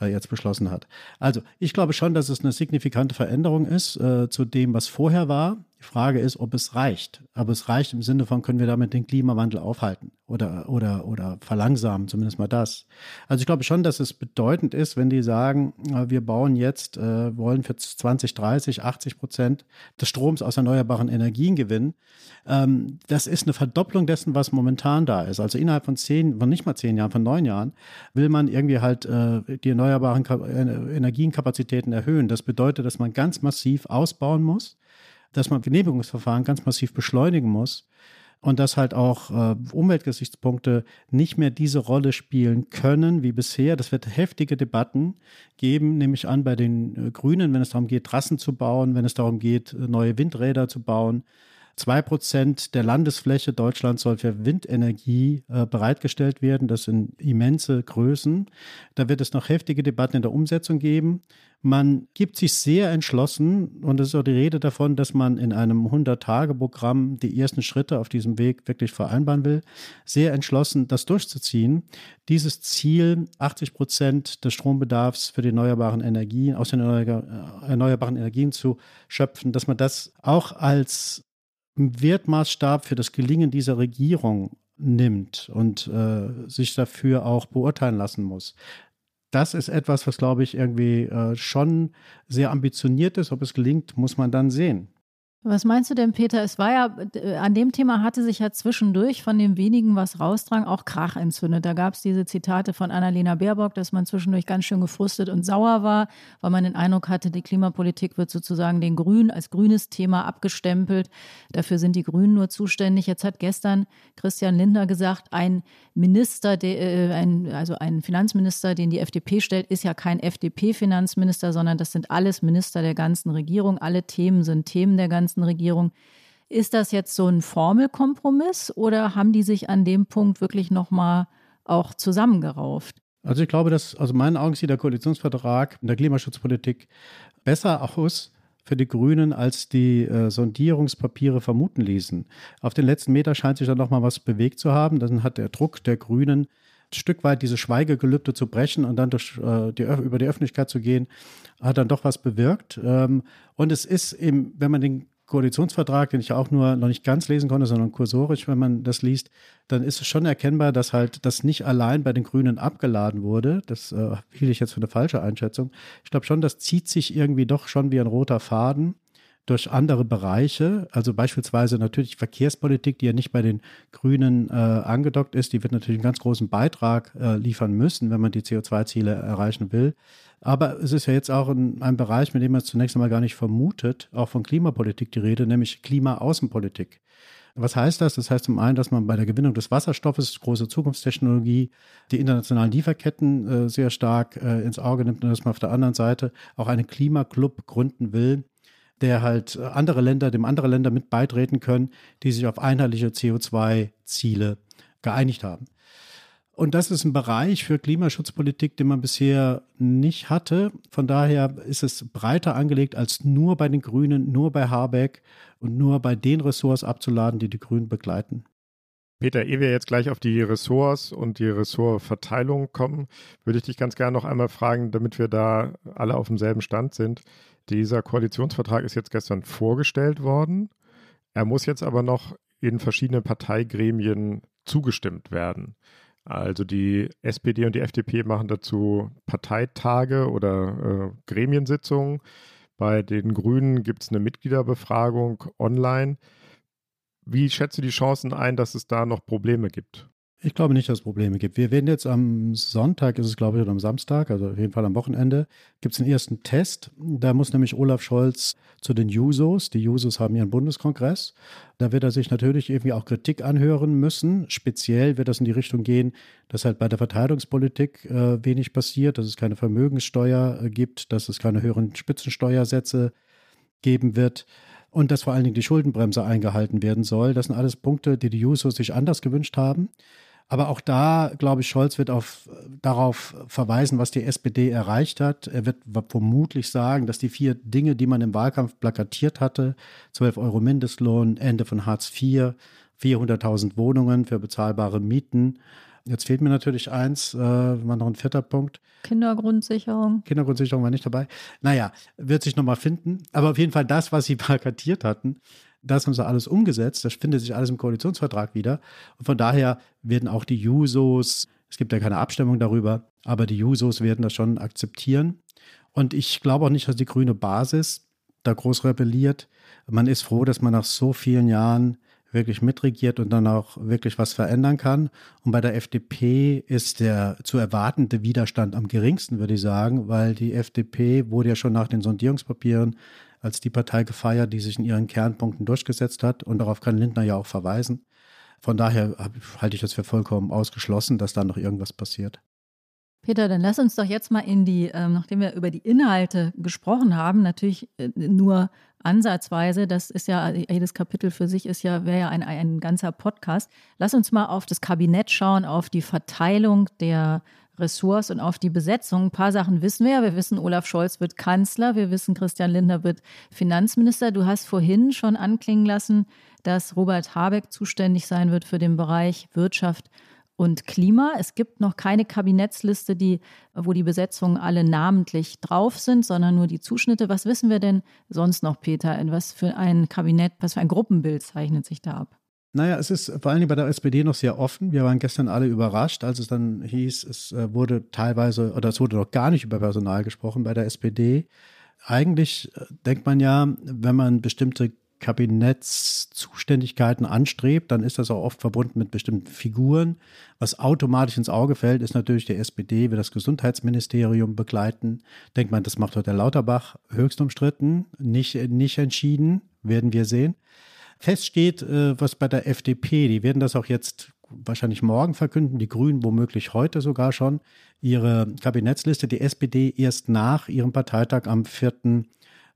äh, jetzt beschlossen hat. Also ich glaube schon, dass es eine signifikante Veränderung ist äh, zu dem, was vorher war. Die Frage ist, ob es reicht. Aber es reicht im Sinne von, können wir damit den Klimawandel aufhalten oder, oder, oder verlangsamen, zumindest mal das. Also ich glaube schon, dass es bedeutend ist, wenn die sagen, äh, wir bauen jetzt, äh, wollen für 2030 80 Prozent des Stroms aus erneuerbaren Energien gewinnen. Ähm, das ist eine Verdopplung dessen, was momentan da ist. Also innerhalb von zehn, von nicht mal zehn Jahren, von neun Jahren, will man irgendwie halt äh, die erneuerbaren Energienkapazitäten erhöhen. Das bedeutet, dass man ganz massiv ausbauen muss dass man Genehmigungsverfahren ganz massiv beschleunigen muss und dass halt auch äh, Umweltgesichtspunkte nicht mehr diese Rolle spielen können wie bisher. Das wird heftige Debatten geben, nämlich an bei den äh, Grünen, wenn es darum geht, Trassen zu bauen, wenn es darum geht, äh, neue Windräder zu bauen. Zwei Prozent der Landesfläche Deutschlands soll für Windenergie äh, bereitgestellt werden. Das sind immense Größen. Da wird es noch heftige Debatten in der Umsetzung geben. Man gibt sich sehr entschlossen, und es ist auch die Rede davon, dass man in einem 100-Tage-Programm die ersten Schritte auf diesem Weg wirklich vereinbaren will, sehr entschlossen, das durchzuziehen. Dieses Ziel, 80 Prozent des Strombedarfs für die erneuerbaren Energien, aus den erneuerbaren Energien zu schöpfen, dass man das auch als Wertmaßstab für das Gelingen dieser Regierung nimmt und äh, sich dafür auch beurteilen lassen muss das ist etwas, was, glaube ich, irgendwie äh, schon sehr ambitioniert ist. Ob es gelingt, muss man dann sehen. Was meinst du denn, Peter? Es war ja, äh, an dem Thema hatte sich ja zwischendurch von dem wenigen, was rausdrang, auch Krach entzündet. Da gab es diese Zitate von Annalena Baerbock, dass man zwischendurch ganz schön gefrustet und sauer war, weil man den Eindruck hatte, die Klimapolitik wird sozusagen den Grünen als grünes Thema abgestempelt. Dafür sind die Grünen nur zuständig. Jetzt hat gestern Christian Lindner gesagt, ein Minister, der, äh, ein, also ein Finanzminister, den die FDP stellt, ist ja kein FDP-Finanzminister, sondern das sind alles Minister der ganzen Regierung. Alle Themen sind Themen der ganzen ganzen Regierung. Ist das jetzt so ein Formelkompromiss oder haben die sich an dem Punkt wirklich nochmal auch zusammengerauft? Also ich glaube, dass aus meinen Augen sieht der Koalitionsvertrag in der Klimaschutzpolitik besser aus für die Grünen, als die äh, Sondierungspapiere vermuten ließen. Auf den letzten Meter scheint sich dann nochmal was bewegt zu haben. Dann hat der Druck der Grünen ein Stück weit diese Schweigegelübde zu brechen und dann durch, äh, die, über die Öffentlichkeit zu gehen, hat dann doch was bewirkt. Ähm, und es ist eben, wenn man den Koalitionsvertrag, den ich auch nur noch nicht ganz lesen konnte, sondern kursorisch, wenn man das liest, dann ist es schon erkennbar, dass halt das nicht allein bei den Grünen abgeladen wurde. Das äh, hielt ich jetzt für eine falsche Einschätzung. Ich glaube schon, das zieht sich irgendwie doch schon wie ein roter Faden durch andere Bereiche, also beispielsweise natürlich Verkehrspolitik, die ja nicht bei den Grünen äh, angedockt ist, die wird natürlich einen ganz großen Beitrag äh, liefern müssen, wenn man die CO2-Ziele erreichen will. Aber es ist ja jetzt auch ein, ein Bereich, mit dem man zunächst einmal gar nicht vermutet, auch von Klimapolitik die Rede, nämlich Klimaaußenpolitik. Was heißt das? Das heißt zum einen, dass man bei der Gewinnung des Wasserstoffes, große Zukunftstechnologie, die internationalen Lieferketten äh, sehr stark äh, ins Auge nimmt und dass man auf der anderen Seite auch einen Klimaclub gründen will, der halt andere Länder, dem andere Länder mit beitreten können, die sich auf einheitliche CO2-Ziele geeinigt haben. Und das ist ein Bereich für Klimaschutzpolitik, den man bisher nicht hatte. Von daher ist es breiter angelegt als nur bei den Grünen, nur bei Habeck und nur bei den Ressorts abzuladen, die die Grünen begleiten. Peter, ehe wir jetzt gleich auf die Ressorts und die Ressortverteilung kommen, würde ich dich ganz gerne noch einmal fragen, damit wir da alle auf demselben Stand sind. Dieser Koalitionsvertrag ist jetzt gestern vorgestellt worden. Er muss jetzt aber noch in verschiedenen Parteigremien zugestimmt werden. Also die SPD und die FDP machen dazu Parteitage oder äh, Gremiensitzungen. Bei den Grünen gibt es eine Mitgliederbefragung online. Wie schätzt du die Chancen ein, dass es da noch Probleme gibt? Ich glaube nicht, dass es Probleme gibt. Wir werden jetzt am Sonntag, ist es glaube ich, oder am Samstag, also auf jeden Fall am Wochenende, gibt es einen ersten Test. Da muss nämlich Olaf Scholz zu den Jusos. Die Jusos haben ihren Bundeskongress. Da wird er sich natürlich irgendwie auch Kritik anhören müssen. Speziell wird das in die Richtung gehen, dass halt bei der Verteidigungspolitik äh, wenig passiert, dass es keine Vermögenssteuer äh, gibt, dass es keine höheren Spitzensteuersätze geben wird und dass vor allen Dingen die Schuldenbremse eingehalten werden soll. Das sind alles Punkte, die die Jusos sich anders gewünscht haben. Aber auch da, glaube ich, Scholz wird auf, darauf verweisen, was die SPD erreicht hat. Er wird vermutlich sagen, dass die vier Dinge, die man im Wahlkampf plakatiert hatte, 12 Euro Mindestlohn, Ende von Hartz IV, 400.000 Wohnungen für bezahlbare Mieten. Jetzt fehlt mir natürlich eins, äh, war noch ein vierter Punkt. Kindergrundsicherung. Kindergrundsicherung war nicht dabei. Naja, wird sich nochmal finden. Aber auf jeden Fall das, was sie plakatiert hatten, das haben sie alles umgesetzt. Das findet sich alles im Koalitionsvertrag wieder. Und von daher werden auch die Jusos, es gibt ja keine Abstimmung darüber, aber die Jusos werden das schon akzeptieren. Und ich glaube auch nicht, dass die grüne Basis da groß rebelliert. Man ist froh, dass man nach so vielen Jahren wirklich mitregiert und dann auch wirklich was verändern kann. Und bei der FDP ist der zu erwartende Widerstand am geringsten, würde ich sagen, weil die FDP wurde ja schon nach den Sondierungspapieren als die Partei gefeiert, die sich in ihren Kernpunkten durchgesetzt hat. Und darauf kann Lindner ja auch verweisen. Von daher halte ich das für vollkommen ausgeschlossen, dass da noch irgendwas passiert. Peter, dann lass uns doch jetzt mal in die, ähm, nachdem wir über die Inhalte gesprochen haben, natürlich äh, nur ansatzweise, das ist ja, jedes Kapitel für sich ist ja, wäre ja ein, ein ganzer Podcast. Lass uns mal auf das Kabinett schauen, auf die Verteilung der Ressorts und auf die Besetzung. Ein paar Sachen wissen wir ja. Wir wissen, Olaf Scholz wird Kanzler. Wir wissen, Christian Lindner wird Finanzminister. Du hast vorhin schon anklingen lassen, dass Robert Habeck zuständig sein wird für den Bereich Wirtschaft und Klima. Es gibt noch keine Kabinettsliste, die, wo die Besetzungen alle namentlich drauf sind, sondern nur die Zuschnitte. Was wissen wir denn sonst noch, Peter? In was für ein Kabinett, was für ein Gruppenbild zeichnet sich da ab? Naja, es ist vor allen Dingen bei der SPD noch sehr offen. Wir waren gestern alle überrascht, als es dann hieß, es äh, wurde teilweise oder es wurde noch gar nicht über Personal gesprochen bei der SPD. Eigentlich äh, denkt man ja, wenn man bestimmte Kabinettszuständigkeiten anstrebt, dann ist das auch oft verbunden mit bestimmten Figuren. Was automatisch ins Auge fällt, ist natürlich der SPD, will das Gesundheitsministerium begleiten. Denkt man, das macht heute Lauterbach höchst umstritten, nicht, nicht entschieden, werden wir sehen. Fest steht, äh, was bei der FDP, die werden das auch jetzt wahrscheinlich morgen verkünden, die Grünen womöglich heute sogar schon, ihre Kabinettsliste, die SPD erst nach ihrem Parteitag am 4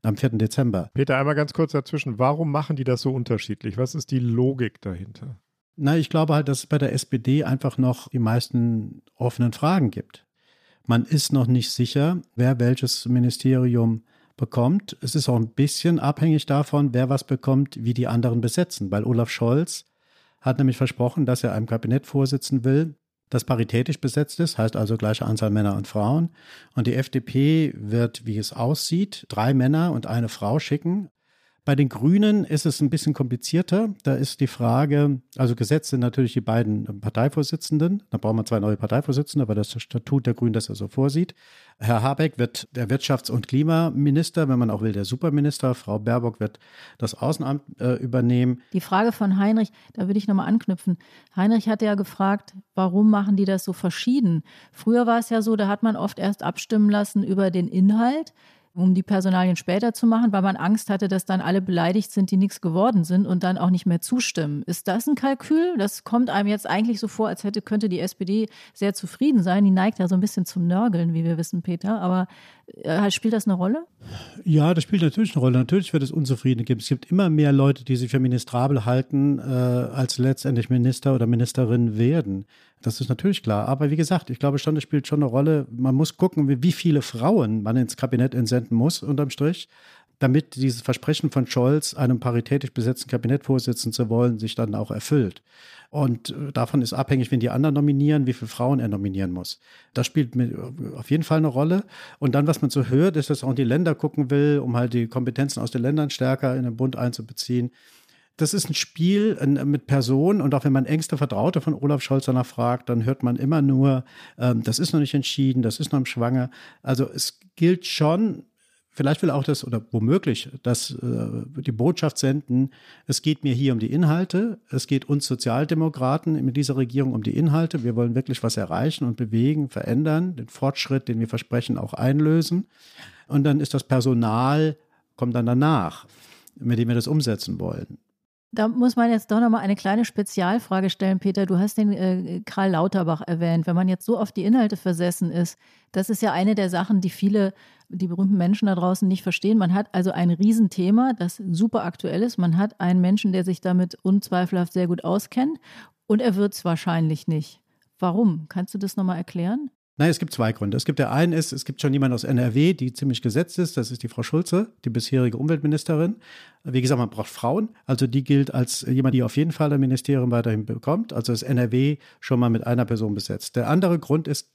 am 4. Dezember. Peter, einmal ganz kurz dazwischen. Warum machen die das so unterschiedlich? Was ist die Logik dahinter? Na, ich glaube halt, dass es bei der SPD einfach noch die meisten offenen Fragen gibt. Man ist noch nicht sicher, wer welches Ministerium bekommt. Es ist auch ein bisschen abhängig davon, wer was bekommt, wie die anderen besetzen, weil Olaf Scholz hat nämlich versprochen, dass er einem Kabinett vorsitzen will, das paritätisch besetzt ist, heißt also gleiche Anzahl Männer und Frauen. Und die FDP wird, wie es aussieht, drei Männer und eine Frau schicken. Bei den Grünen ist es ein bisschen komplizierter. Da ist die Frage, also gesetzt sind natürlich die beiden Parteivorsitzenden. Da brauchen wir zwei neue Parteivorsitzende, weil das Statut der Grünen das ja so vorsieht. Herr Habeck wird der Wirtschafts- und Klimaminister, wenn man auch will, der Superminister. Frau Baerbock wird das Außenamt äh, übernehmen. Die Frage von Heinrich, da würde ich nochmal anknüpfen. Heinrich hatte ja gefragt, warum machen die das so verschieden? Früher war es ja so, da hat man oft erst abstimmen lassen über den Inhalt um die Personalien später zu machen, weil man Angst hatte, dass dann alle beleidigt sind, die nichts geworden sind und dann auch nicht mehr zustimmen. Ist das ein Kalkül? Das kommt einem jetzt eigentlich so vor, als hätte, könnte die SPD sehr zufrieden sein. Die neigt ja so ein bisschen zum Nörgeln, wie wir wissen, Peter. Aber äh, spielt das eine Rolle? Ja, das spielt natürlich eine Rolle. Natürlich wird es Unzufriedene geben. Es gibt immer mehr Leute, die sich für ministrabel halten, äh, als letztendlich Minister oder Ministerin werden. Das ist natürlich klar. Aber wie gesagt, ich glaube schon, es spielt schon eine Rolle. Man muss gucken, wie viele Frauen man ins Kabinett entsenden muss, unterm Strich, damit dieses Versprechen von Scholz, einem paritätisch besetzten Kabinett vorsitzen zu wollen, sich dann auch erfüllt. Und äh, davon ist abhängig, wenn die anderen nominieren, wie viele Frauen er nominieren muss. Das spielt auf jeden Fall eine Rolle. Und dann, was man so hört, ist, dass auch in die Länder gucken will, um halt die Kompetenzen aus den Ländern stärker in den Bund einzubeziehen das ist ein Spiel mit Personen und auch wenn man engste Vertraute von Olaf Scholz danach fragt, dann hört man immer nur, ähm, das ist noch nicht entschieden, das ist noch im Schwange. Also es gilt schon, vielleicht will auch das oder womöglich dass äh, die Botschaft senden, es geht mir hier um die Inhalte, es geht uns Sozialdemokraten mit dieser Regierung um die Inhalte. Wir wollen wirklich was erreichen und bewegen, verändern, den Fortschritt, den wir versprechen, auch einlösen. Und dann ist das Personal, kommt dann danach, mit dem wir das umsetzen wollen. Da muss man jetzt doch nochmal eine kleine Spezialfrage stellen, Peter. Du hast den äh, Karl Lauterbach erwähnt. Wenn man jetzt so auf die Inhalte versessen ist, das ist ja eine der Sachen, die viele, die berühmten Menschen da draußen nicht verstehen. Man hat also ein Riesenthema, das super aktuell ist. Man hat einen Menschen, der sich damit unzweifelhaft sehr gut auskennt und er wird es wahrscheinlich nicht. Warum? Kannst du das nochmal erklären? Nein, es gibt zwei Gründe. Es gibt der einen ist, es gibt schon jemanden aus NRW, die ziemlich gesetzt ist. Das ist die Frau Schulze, die bisherige Umweltministerin. Wie gesagt, man braucht Frauen. Also die gilt als jemand, die auf jeden Fall ein Ministerium weiterhin bekommt. Also ist NRW schon mal mit einer Person besetzt. Der andere Grund ist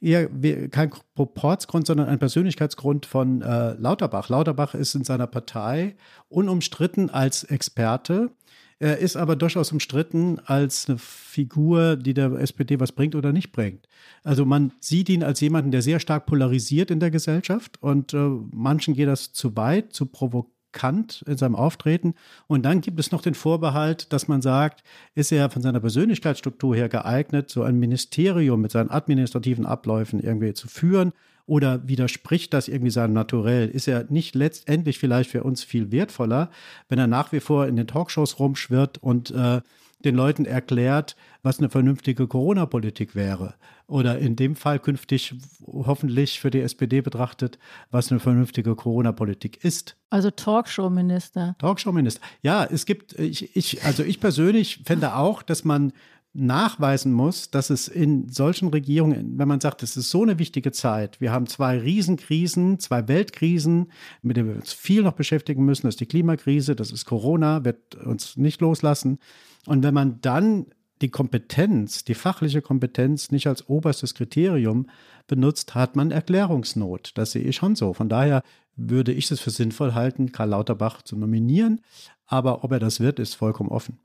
eher kein Proportsgrund, sondern ein Persönlichkeitsgrund von äh, Lauterbach. Lauterbach ist in seiner Partei unumstritten als Experte. Er ist aber durchaus umstritten als eine Figur, die der SPD was bringt oder nicht bringt. Also man sieht ihn als jemanden, der sehr stark polarisiert in der Gesellschaft und äh, manchen geht das zu weit, zu provokant in seinem Auftreten. Und dann gibt es noch den Vorbehalt, dass man sagt, ist er von seiner Persönlichkeitsstruktur her geeignet, so ein Ministerium mit seinen administrativen Abläufen irgendwie zu führen oder widerspricht das irgendwie seinem Naturell? Ist er nicht letztendlich vielleicht für uns viel wertvoller, wenn er nach wie vor in den Talkshows rumschwirrt und äh, den Leuten erklärt, was eine vernünftige Corona-Politik wäre. Oder in dem Fall künftig hoffentlich für die SPD betrachtet, was eine vernünftige Corona-Politik ist. Also Talkshow-Minister. Talkshow-Minister. Ja, es gibt, ich, ich, also ich persönlich fände auch, dass man nachweisen muss, dass es in solchen Regierungen, wenn man sagt, es ist so eine wichtige Zeit, wir haben zwei Riesenkrisen, zwei Weltkrisen, mit denen wir uns viel noch beschäftigen müssen, das ist die Klimakrise, das ist Corona, wird uns nicht loslassen. Und wenn man dann die Kompetenz, die fachliche Kompetenz nicht als oberstes Kriterium benutzt, hat man Erklärungsnot. Das sehe ich schon so. Von daher würde ich es für sinnvoll halten, Karl Lauterbach zu nominieren. Aber ob er das wird, ist vollkommen offen.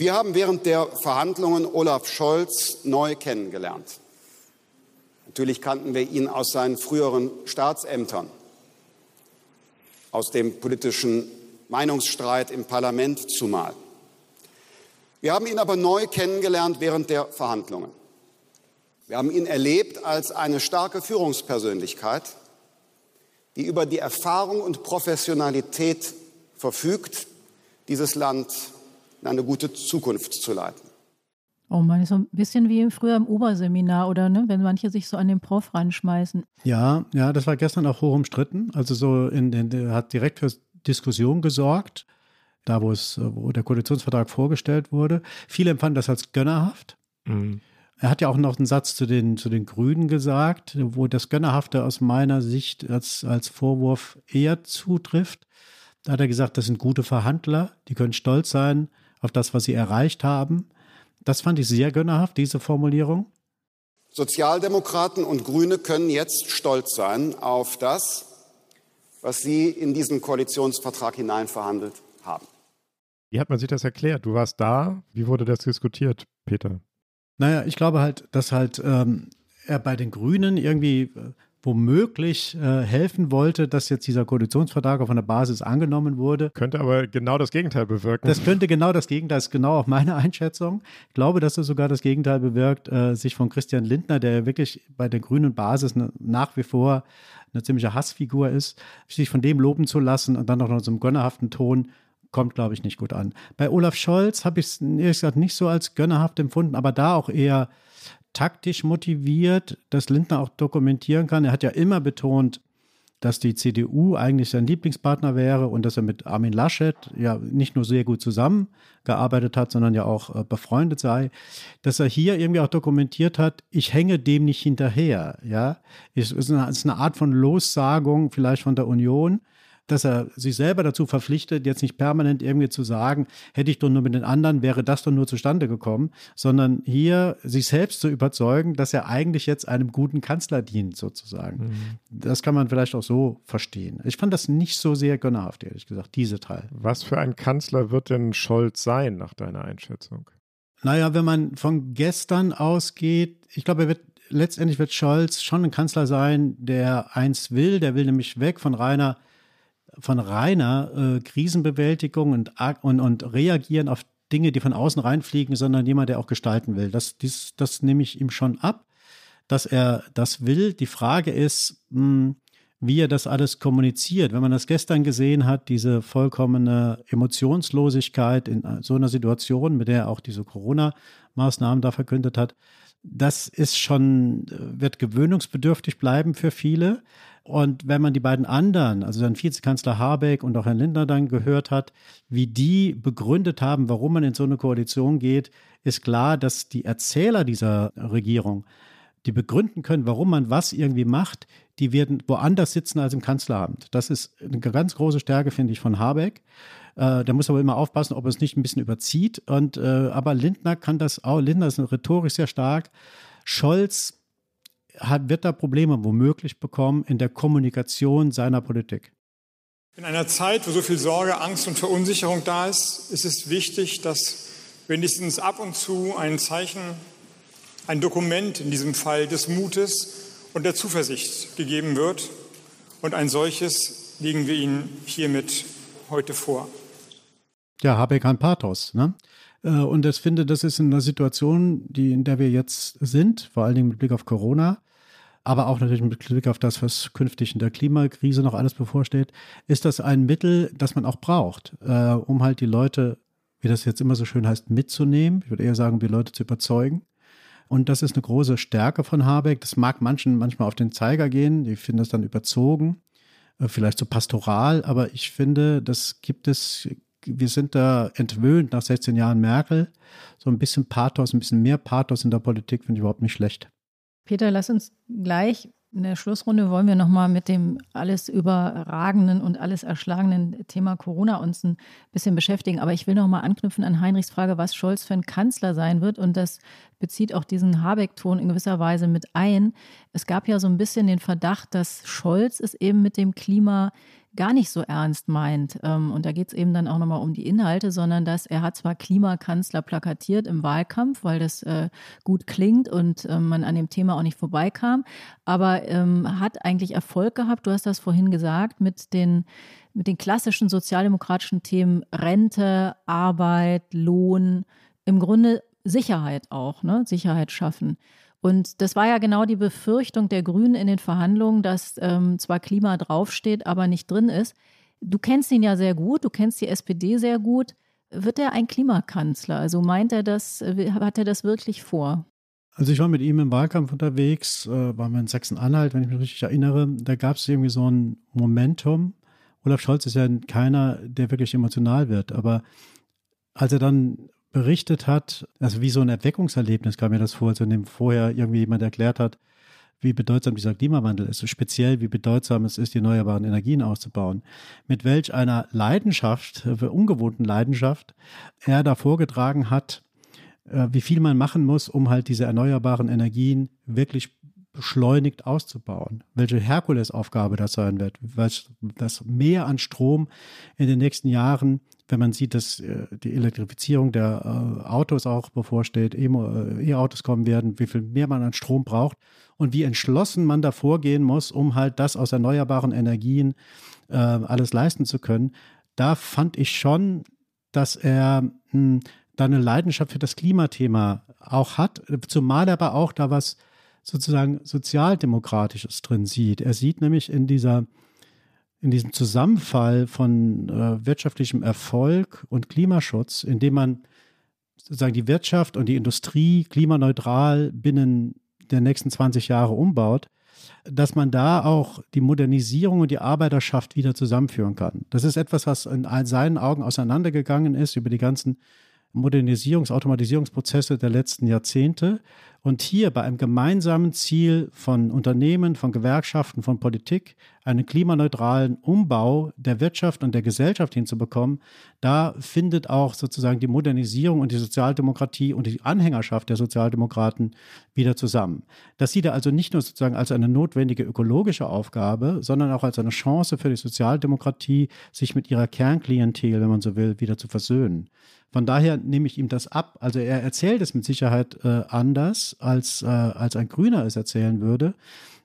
Wir haben während der Verhandlungen Olaf Scholz neu kennengelernt. Natürlich kannten wir ihn aus seinen früheren Staatsämtern, aus dem politischen Meinungsstreit im Parlament zumal. Wir haben ihn aber neu kennengelernt während der Verhandlungen. Wir haben ihn erlebt als eine starke Führungspersönlichkeit, die über die Erfahrung und Professionalität verfügt, dieses Land in eine gute Zukunft zu leiten. Oh man, so ein bisschen wie früher im Oberseminar, oder ne? wenn manche sich so an den Prof ranschmeißen. Ja, ja, das war gestern auch hoch umstritten. Also so in den, hat direkt für Diskussion gesorgt, da wo es, wo der Koalitionsvertrag vorgestellt wurde. Viele empfanden das als gönnerhaft. Mhm. Er hat ja auch noch einen Satz zu den, zu den Grünen gesagt, wo das Gönnerhafte aus meiner Sicht als, als Vorwurf eher zutrifft. Da hat er gesagt, das sind gute Verhandler, die können stolz sein auf das, was sie erreicht haben. Das fand ich sehr gönnerhaft, diese Formulierung. Sozialdemokraten und Grüne können jetzt stolz sein auf das, was sie in diesen Koalitionsvertrag hineinverhandelt haben. Wie hat man sich das erklärt? Du warst da. Wie wurde das diskutiert, Peter? Naja, ich glaube halt, dass halt ähm, er bei den Grünen irgendwie äh, womöglich äh, helfen wollte, dass jetzt dieser Koalitionsvertrag auf einer Basis angenommen wurde. Könnte aber genau das Gegenteil bewirken. Das könnte genau das Gegenteil, das ist genau auch meine Einschätzung. Ich glaube, dass es sogar das Gegenteil bewirkt, äh, sich von Christian Lindner, der wirklich bei der grünen Basis nach wie vor eine ziemliche Hassfigur ist, sich von dem loben zu lassen und dann noch in so einem gönnerhaften Ton kommt, glaube ich, nicht gut an. Bei Olaf Scholz habe ich es ehrlich gesagt nicht so als gönnerhaft empfunden, aber da auch eher taktisch motiviert, dass Lindner auch dokumentieren kann. Er hat ja immer betont, dass die CDU eigentlich sein Lieblingspartner wäre und dass er mit Armin Laschet ja nicht nur sehr gut zusammengearbeitet hat, sondern ja auch äh, befreundet sei, dass er hier irgendwie auch dokumentiert hat, ich hänge dem nicht hinterher, ja. Es ist ist eine Art von Lossagung vielleicht von der Union, dass er sich selber dazu verpflichtet, jetzt nicht permanent irgendwie zu sagen, hätte ich doch nur mit den anderen, wäre das doch nur zustande gekommen, sondern hier sich selbst zu überzeugen, dass er eigentlich jetzt einem guten Kanzler dient, sozusagen. Mhm. Das kann man vielleicht auch so verstehen. Ich fand das nicht so sehr gönnerhaft, ehrlich gesagt, diese Teil. Was für ein Kanzler wird denn Scholz sein, nach deiner Einschätzung? Naja, wenn man von gestern ausgeht, ich glaube, er wird letztendlich wird Scholz schon ein Kanzler sein, der eins will, der will nämlich weg von reiner von reiner äh, Krisenbewältigung und, und, und reagieren auf Dinge, die von außen reinfliegen, sondern jemand, der auch gestalten will. Das, das, das nehme ich ihm schon ab, dass er das will. Die Frage ist, mh, hm, wie er das alles kommuniziert. Wenn man das gestern gesehen hat, diese vollkommene Emotionslosigkeit in so einer Situation, mit der er auch diese Corona-Maßnahmen da verkündet hat, das ist schon, äh, wird gewöhnungsbedürftig bleiben für viele. Und wenn man die beiden anderen, also dann Vizekanzler Habeck und auch Herrn Lindner dann gehört hat, wie die begründet haben, warum man in so eine Koalition geht, ist klar, dass die Erzähler dieser Regierung, die begründen können, warum man was irgendwie macht, die werden woanders sitzen als im Kanzleramt. Das ist eine ganz große Stärke, finde ich, von Habeck. Äh, der muss aber immer aufpassen, ob er es nicht ein bisschen überzieht. Und, äh, aber Lindner kann das auch. Lindner ist rhetorisch sehr stark. Scholz hat, wird da Probleme womöglich bekommen in der Kommunikation seiner Politik. In einer Zeit, wo so viel Sorge, Angst und Verunsicherung da ist, ist es wichtig, dass wenigstens ab und zu ein Zeichen, ein Dokument in diesem Fall des Mutes und der Zuversicht gegeben wird. Und ein solches legen wir Ihnen hiermit heute vor. Ja, habe ich kein Pathos. Ne? Äh, und ich finde, das ist in einer Situation, die, in der wir jetzt sind, vor allen Dingen mit Blick auf Corona, aber auch natürlich mit Blick auf das, was künftig in der Klimakrise noch alles bevorsteht, ist das ein Mittel, das man auch braucht, äh, um halt die Leute, wie das jetzt immer so schön heißt, mitzunehmen. Ich würde eher sagen, die Leute zu überzeugen. Und das ist eine große Stärke von Habeck. Das mag manchen manchmal auf den Zeiger gehen. Die finden das dann überzogen, äh, vielleicht so pastoral. Aber ich finde, das gibt es, wir sind da entwöhnt nach 16 Jahren Merkel. So ein bisschen Pathos, ein bisschen mehr Pathos in der Politik finde ich überhaupt nicht schlecht. Peter, lass uns gleich in der Schlussrunde wollen wir nochmal mit dem alles überragenden und alles erschlagenen Thema Corona uns ein bisschen beschäftigen. Aber ich will nochmal anknüpfen an Heinrichs Frage, was Scholz für ein Kanzler sein wird. Und das bezieht auch diesen Habeck-Ton in gewisser Weise mit ein. Es gab ja so ein bisschen den Verdacht, dass Scholz es eben mit dem Klima gar nicht so ernst meint. Ähm, und da geht es eben dann auch nochmal um die Inhalte, sondern dass er hat zwar Klimakanzler plakatiert im Wahlkampf, weil das äh, gut klingt und ähm, man an dem Thema auch nicht vorbeikam, aber ähm, hat eigentlich Erfolg gehabt, du hast das vorhin gesagt, mit den mit den klassischen sozialdemokratischen Themen Rente, Arbeit, Lohn, im Grunde Sicherheit auch, ne? Sicherheit schaffen. Und das war ja genau die Befürchtung der Grünen in den Verhandlungen, dass ähm, zwar Klima draufsteht, aber nicht drin ist. Du kennst ihn ja sehr gut, du kennst die SPD sehr gut. Wird er ein Klimakanzler? Also meint er das, äh, hat er das wirklich vor? Also ich war mit ihm im Wahlkampf unterwegs, äh, waren wir in Sachsen-Anhalt, wenn ich mich richtig erinnere. Da gab es irgendwie so ein Momentum. Olaf Scholz ist ja keiner, der wirklich emotional wird, aber als er dann berichtet hat, also wie so ein Erweckungserlebnis kam mir das vor, als wenn dem vorher irgendwie jemand erklärt hat, wie bedeutsam dieser Klimawandel ist, speziell wie bedeutsam es ist, die erneuerbaren Energien auszubauen. Mit welch einer Leidenschaft, äh, ungewohnten Leidenschaft, er da vorgetragen hat, äh, wie viel man machen muss, um halt diese erneuerbaren Energien wirklich beschleunigt auszubauen. Welche Herkulesaufgabe das sein wird, was das mehr an Strom in den nächsten Jahren, wenn man sieht, dass äh, die Elektrifizierung der äh, Autos auch bevorsteht, äh, E-Autos kommen werden, wie viel mehr man an Strom braucht und wie entschlossen man da vorgehen muss, um halt das aus erneuerbaren Energien alles leisten zu können. Da fand ich schon, dass er hm, da eine Leidenschaft für das Klimathema auch hat, zumal er aber auch da was sozusagen Sozialdemokratisches drin sieht. Er sieht nämlich in dieser in diesem Zusammenfall von äh, wirtschaftlichem Erfolg und Klimaschutz, indem man sozusagen die Wirtschaft und die Industrie klimaneutral binnen der nächsten 20 Jahre umbaut, dass man da auch die Modernisierung und die Arbeiterschaft wieder zusammenführen kann. Das ist etwas, was in seinen Augen auseinandergegangen ist über die ganzen Modernisierungs-, Automatisierungsprozesse der letzten Jahrzehnte. Und hier bei einem gemeinsamen Ziel von Unternehmen, von Gewerkschaften, von Politik, einen klimaneutralen Umbau der Wirtschaft und der Gesellschaft hinzubekommen, da findet auch sozusagen die Modernisierung und die Sozialdemokratie und die Anhängerschaft der Sozialdemokraten wieder zusammen. Das sieht er also nicht nur sozusagen als eine notwendige ökologische Aufgabe, sondern auch als eine Chance für die Sozialdemokratie, sich mit ihrer Kernklientel, wenn man so will, wieder zu versöhnen. Von daher nehme ich ihm das ab. Also er erzählt es mit Sicherheit äh, anders, als, äh, als ein Grüner es erzählen würde.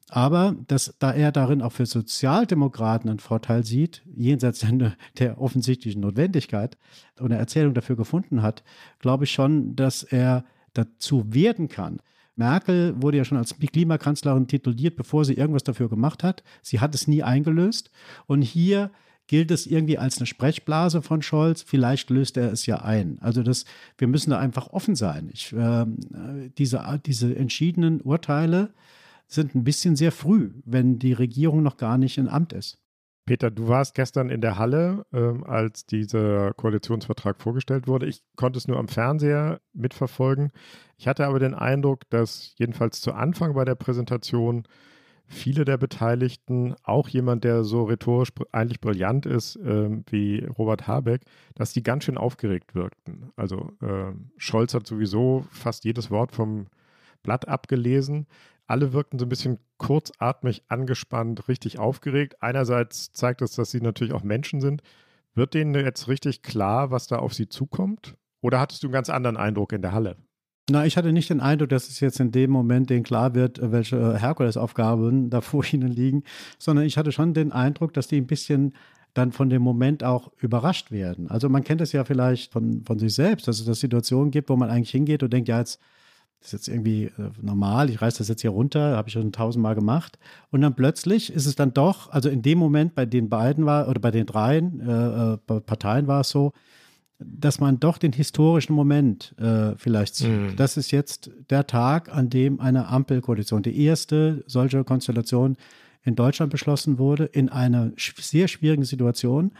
Aber dass, da er darin auch für Sozialdemokraten einen Vorteil sieht, jenseits der, der offensichtlichen Notwendigkeit und eine Erzählung dafür gefunden hat, glaube ich schon, dass er dazu werden kann. Merkel wurde ja schon als Klimakanzlerin tituliert, bevor sie irgendwas dafür gemacht hat. Sie hat es nie eingelöst. Und hier gilt es irgendwie als eine Sprechblase von Scholz. Vielleicht löst er es ja ein. Also das, wir müssen da einfach offen sein. Ich, äh, diese, diese entschiedenen Urteile sind ein bisschen sehr früh, wenn die Regierung noch gar nicht in Amt ist. Peter, du warst gestern in der Halle, ähm, als dieser Koalitionsvertrag vorgestellt wurde. Ich konnte es nur am Fernseher mitverfolgen. Ich hatte aber den Eindruck, dass jedenfalls zu Anfang bei der Präsentation viele der Beteiligten, auch jemand, der so rhetorisch eigentlich brillant ist äh, wie Robert Habeck, dass die ganz schön aufgeregt wirkten. Also äh, Scholz hat sowieso fast jedes Wort vom Blatt abgelesen. Alle wirkten so ein bisschen kurzatmig, angespannt, richtig aufgeregt. Einerseits zeigt es, dass sie natürlich auch Menschen sind. Wird denen jetzt richtig klar, was da auf sie zukommt? Oder hattest du einen ganz anderen Eindruck in der Halle? Na, ich hatte nicht den Eindruck, dass es jetzt in dem Moment denen klar wird, welche äh, Herkulesaufgaben da vor ihnen liegen, sondern ich hatte schon den Eindruck, dass die ein bisschen dann von dem Moment auch überrascht werden. Also man kennt es ja vielleicht von, von sich selbst, dass es das Situationen gibt, wo man eigentlich hingeht und denkt, ja, jetzt das ist jetzt irgendwie äh, normal, ich reiße das jetzt hier runter, habe ich schon tausendmal gemacht. Und dann plötzlich ist es dann doch, also in dem Moment bei den beiden war, oder bei den dreien äh, äh Parteien war es so, dass man doch den historischen Moment äh, vielleicht sieht. Mhm. Das ist jetzt der Tag, an dem eine Ampelkoalition, die erste solche Konstellation in Deutschland beschlossen wurde, in einer sehr schwierigen Situation.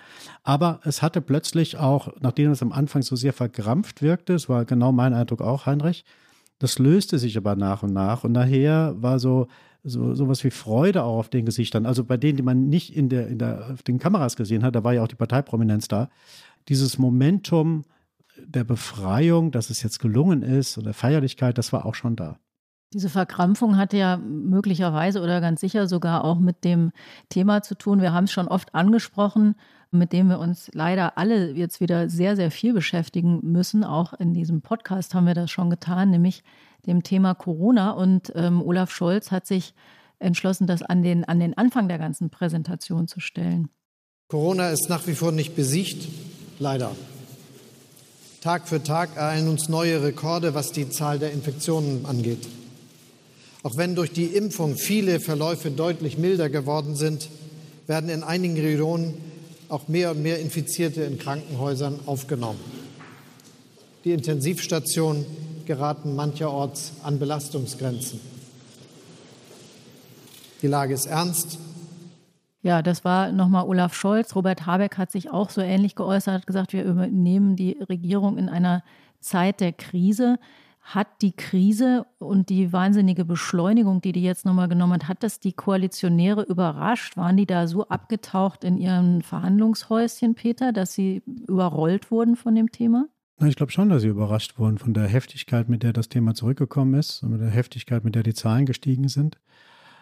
Aber es hatte plötzlich auch, nachdem es am Anfang so sehr verkrampft wirkte, es war genau mein Eindruck auch, Heinrich, das löste sich aber nach und nach. Und nachher war so, so sowas wie Freude auch auf den Gesichtern. Also bei denen, die man nicht in der, in der, auf den Kameras gesehen hat, da war ja auch die Parteiprominenz da dieses Momentum der Befreiung, dass es jetzt gelungen ist und der Feierlichkeit, das war auch schon da. Diese Verkrampfung hatte ja möglicherweise oder ganz sicher sogar auch mit dem Thema zu tun. Wir haben es schon oft angesprochen, mit dem wir uns leider alle jetzt wieder sehr, sehr viel beschäftigen müssen. Auch in diesem Podcast haben wir das schon getan, nämlich dem Thema Corona. Und ähm, Olaf Scholz hat sich entschlossen, das an den, an den Anfang der ganzen Präsentation zu stellen. Corona ist nach wie vor nicht besiegt, leider. Tag für Tag ereilen uns neue Rekorde, was die Zahl der Infektionen angeht. Auch wenn durch die Impfung viele Verläufe deutlich milder geworden sind, werden in einigen Regionen auch mehr und mehr Infizierte in Krankenhäusern aufgenommen. Die Intensivstationen geraten mancherorts an Belastungsgrenzen. Die Lage ist ernst. Ja, das war nochmal Olaf Scholz. Robert Habeck hat sich auch so ähnlich geäußert, hat gesagt, wir übernehmen die Regierung in einer Zeit der Krise. Hat die Krise und die wahnsinnige Beschleunigung, die die jetzt nochmal genommen hat, hat das die Koalitionäre überrascht? Waren die da so abgetaucht in ihren Verhandlungshäuschen, Peter, dass sie überrollt wurden von dem Thema? Ich glaube schon, dass sie überrascht wurden von der Heftigkeit, mit der das Thema zurückgekommen ist und mit der Heftigkeit, mit der die Zahlen gestiegen sind.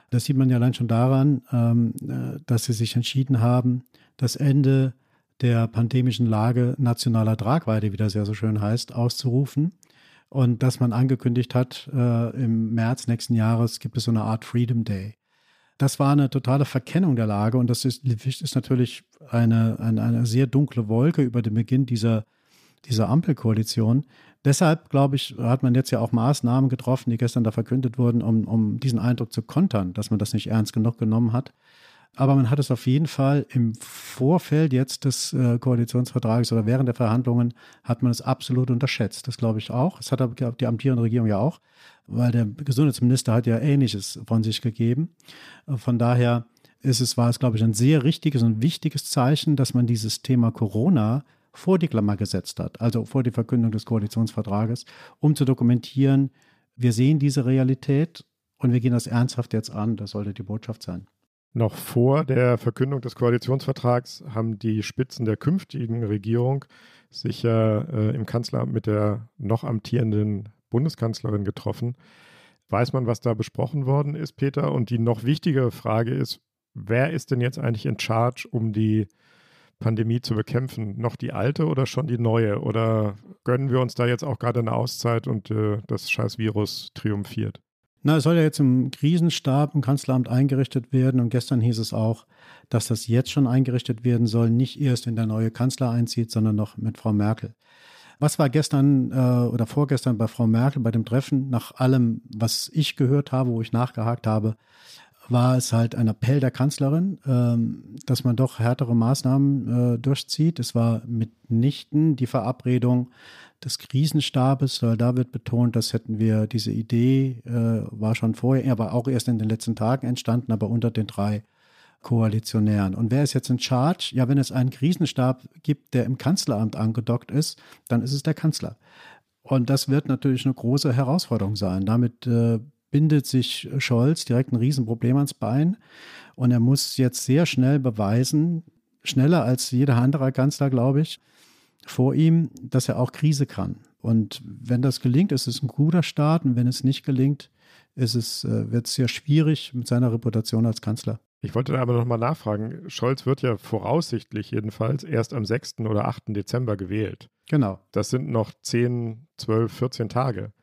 Das sieht man ja allein schon daran, ähm, äh, dass sie sich entschieden haben, das Ende der pandemischen Lage nationaler Tragweite, wie das ja so schön heißt, auszurufen. Und dass man angekündigt hat, äh, im März nächsten Jahres gibt es so eine Art Freedom Day. Das war eine totale Verkennung der Lage und das ist, ist natürlich eine, eine, eine sehr dunkle Wolke über den Beginn dieser dieser Ampelkoalition. Deshalb, glaube ich, hat man jetzt ja auch Maßnahmen getroffen, die gestern da verkündet wurden, um, um diesen Eindruck zu kontern, dass man das nicht ernst genug genommen hat. Aber man hat es auf jeden Fall im Vorfeld jetzt des äh, Koalitionsvertrages oder während der Verhandlungen hat man es absolut unterschätzt. Das glaube ich auch. Das hat die amtierende Regierung ja auch, weil der Gesundheitsminister hat ja Ähnliches von sich gegeben. Von daher ist es, war es, glaube ich, ein sehr richtiges und wichtiges Zeichen, dass man dieses Thema Corona vor die Klammer gesetzt hat, also vor die Verkündung des Koalitionsvertrages, um zu dokumentieren, wir sehen diese Realität und wir gehen das ernsthaft jetzt an. Das sollte die Botschaft sein. Noch vor der Verkündung des Koalitionsvertrags haben die Spitzen der künftigen Regierung sich ja äh, im Kanzleramt mit der noch amtierenden Bundeskanzlerin getroffen. Weiß man, was da besprochen worden ist, Peter? Und die noch wichtigere Frage ist, wer ist denn jetzt eigentlich in Charge, um die Pandemie zu bekämpfen? Noch die alte oder schon die neue? Oder gönnen wir uns da jetzt auch gerade eine Auszeit und äh, das scheiß Virus triumphiert? Na, es soll ja jetzt im Krisenstab im Kanzleramt eingerichtet werden und gestern hieß es auch, dass das jetzt schon eingerichtet werden soll, nicht erst, wenn der neue Kanzler einzieht, sondern noch mit Frau Merkel. Was war gestern äh, oder vorgestern bei Frau Merkel bei dem Treffen? Nach allem, was ich gehört habe, wo ich nachgehakt habe, war es halt ein Appell der Kanzlerin, ähm, dass man doch härtere Maßnahmen äh, durchzieht. Es war mitnichten die Verabredung des Krisenstabes, weil da wird betont, dass hätten wir diese Idee, äh, war schon vorher, aber auch erst in den letzten Tagen entstanden, aber unter den drei Koalitionären. Und wer ist jetzt in Charge? Ja, wenn es einen Krisenstab gibt, der im Kanzleramt angedockt ist, dann ist es der Kanzler. Und das wird natürlich eine große Herausforderung sein. Damit äh, bindet sich Scholz direkt ein Riesenproblem ans Bein. Und er muss jetzt sehr schnell beweisen, schneller als jeder andere Kanzler, glaube ich, vor ihm, dass er auch Krise kann. Und wenn das gelingt, ist es ein guter Start. Und wenn es nicht gelingt, ist es, äh, wird es sehr schwierig mit seiner Reputation als Kanzler. Ich wollte aber nochmal nachfragen. Scholz wird ja voraussichtlich jedenfalls erst am 6. oder 8. Dezember gewählt. Genau. Das sind noch 10, 12, 14 Tage.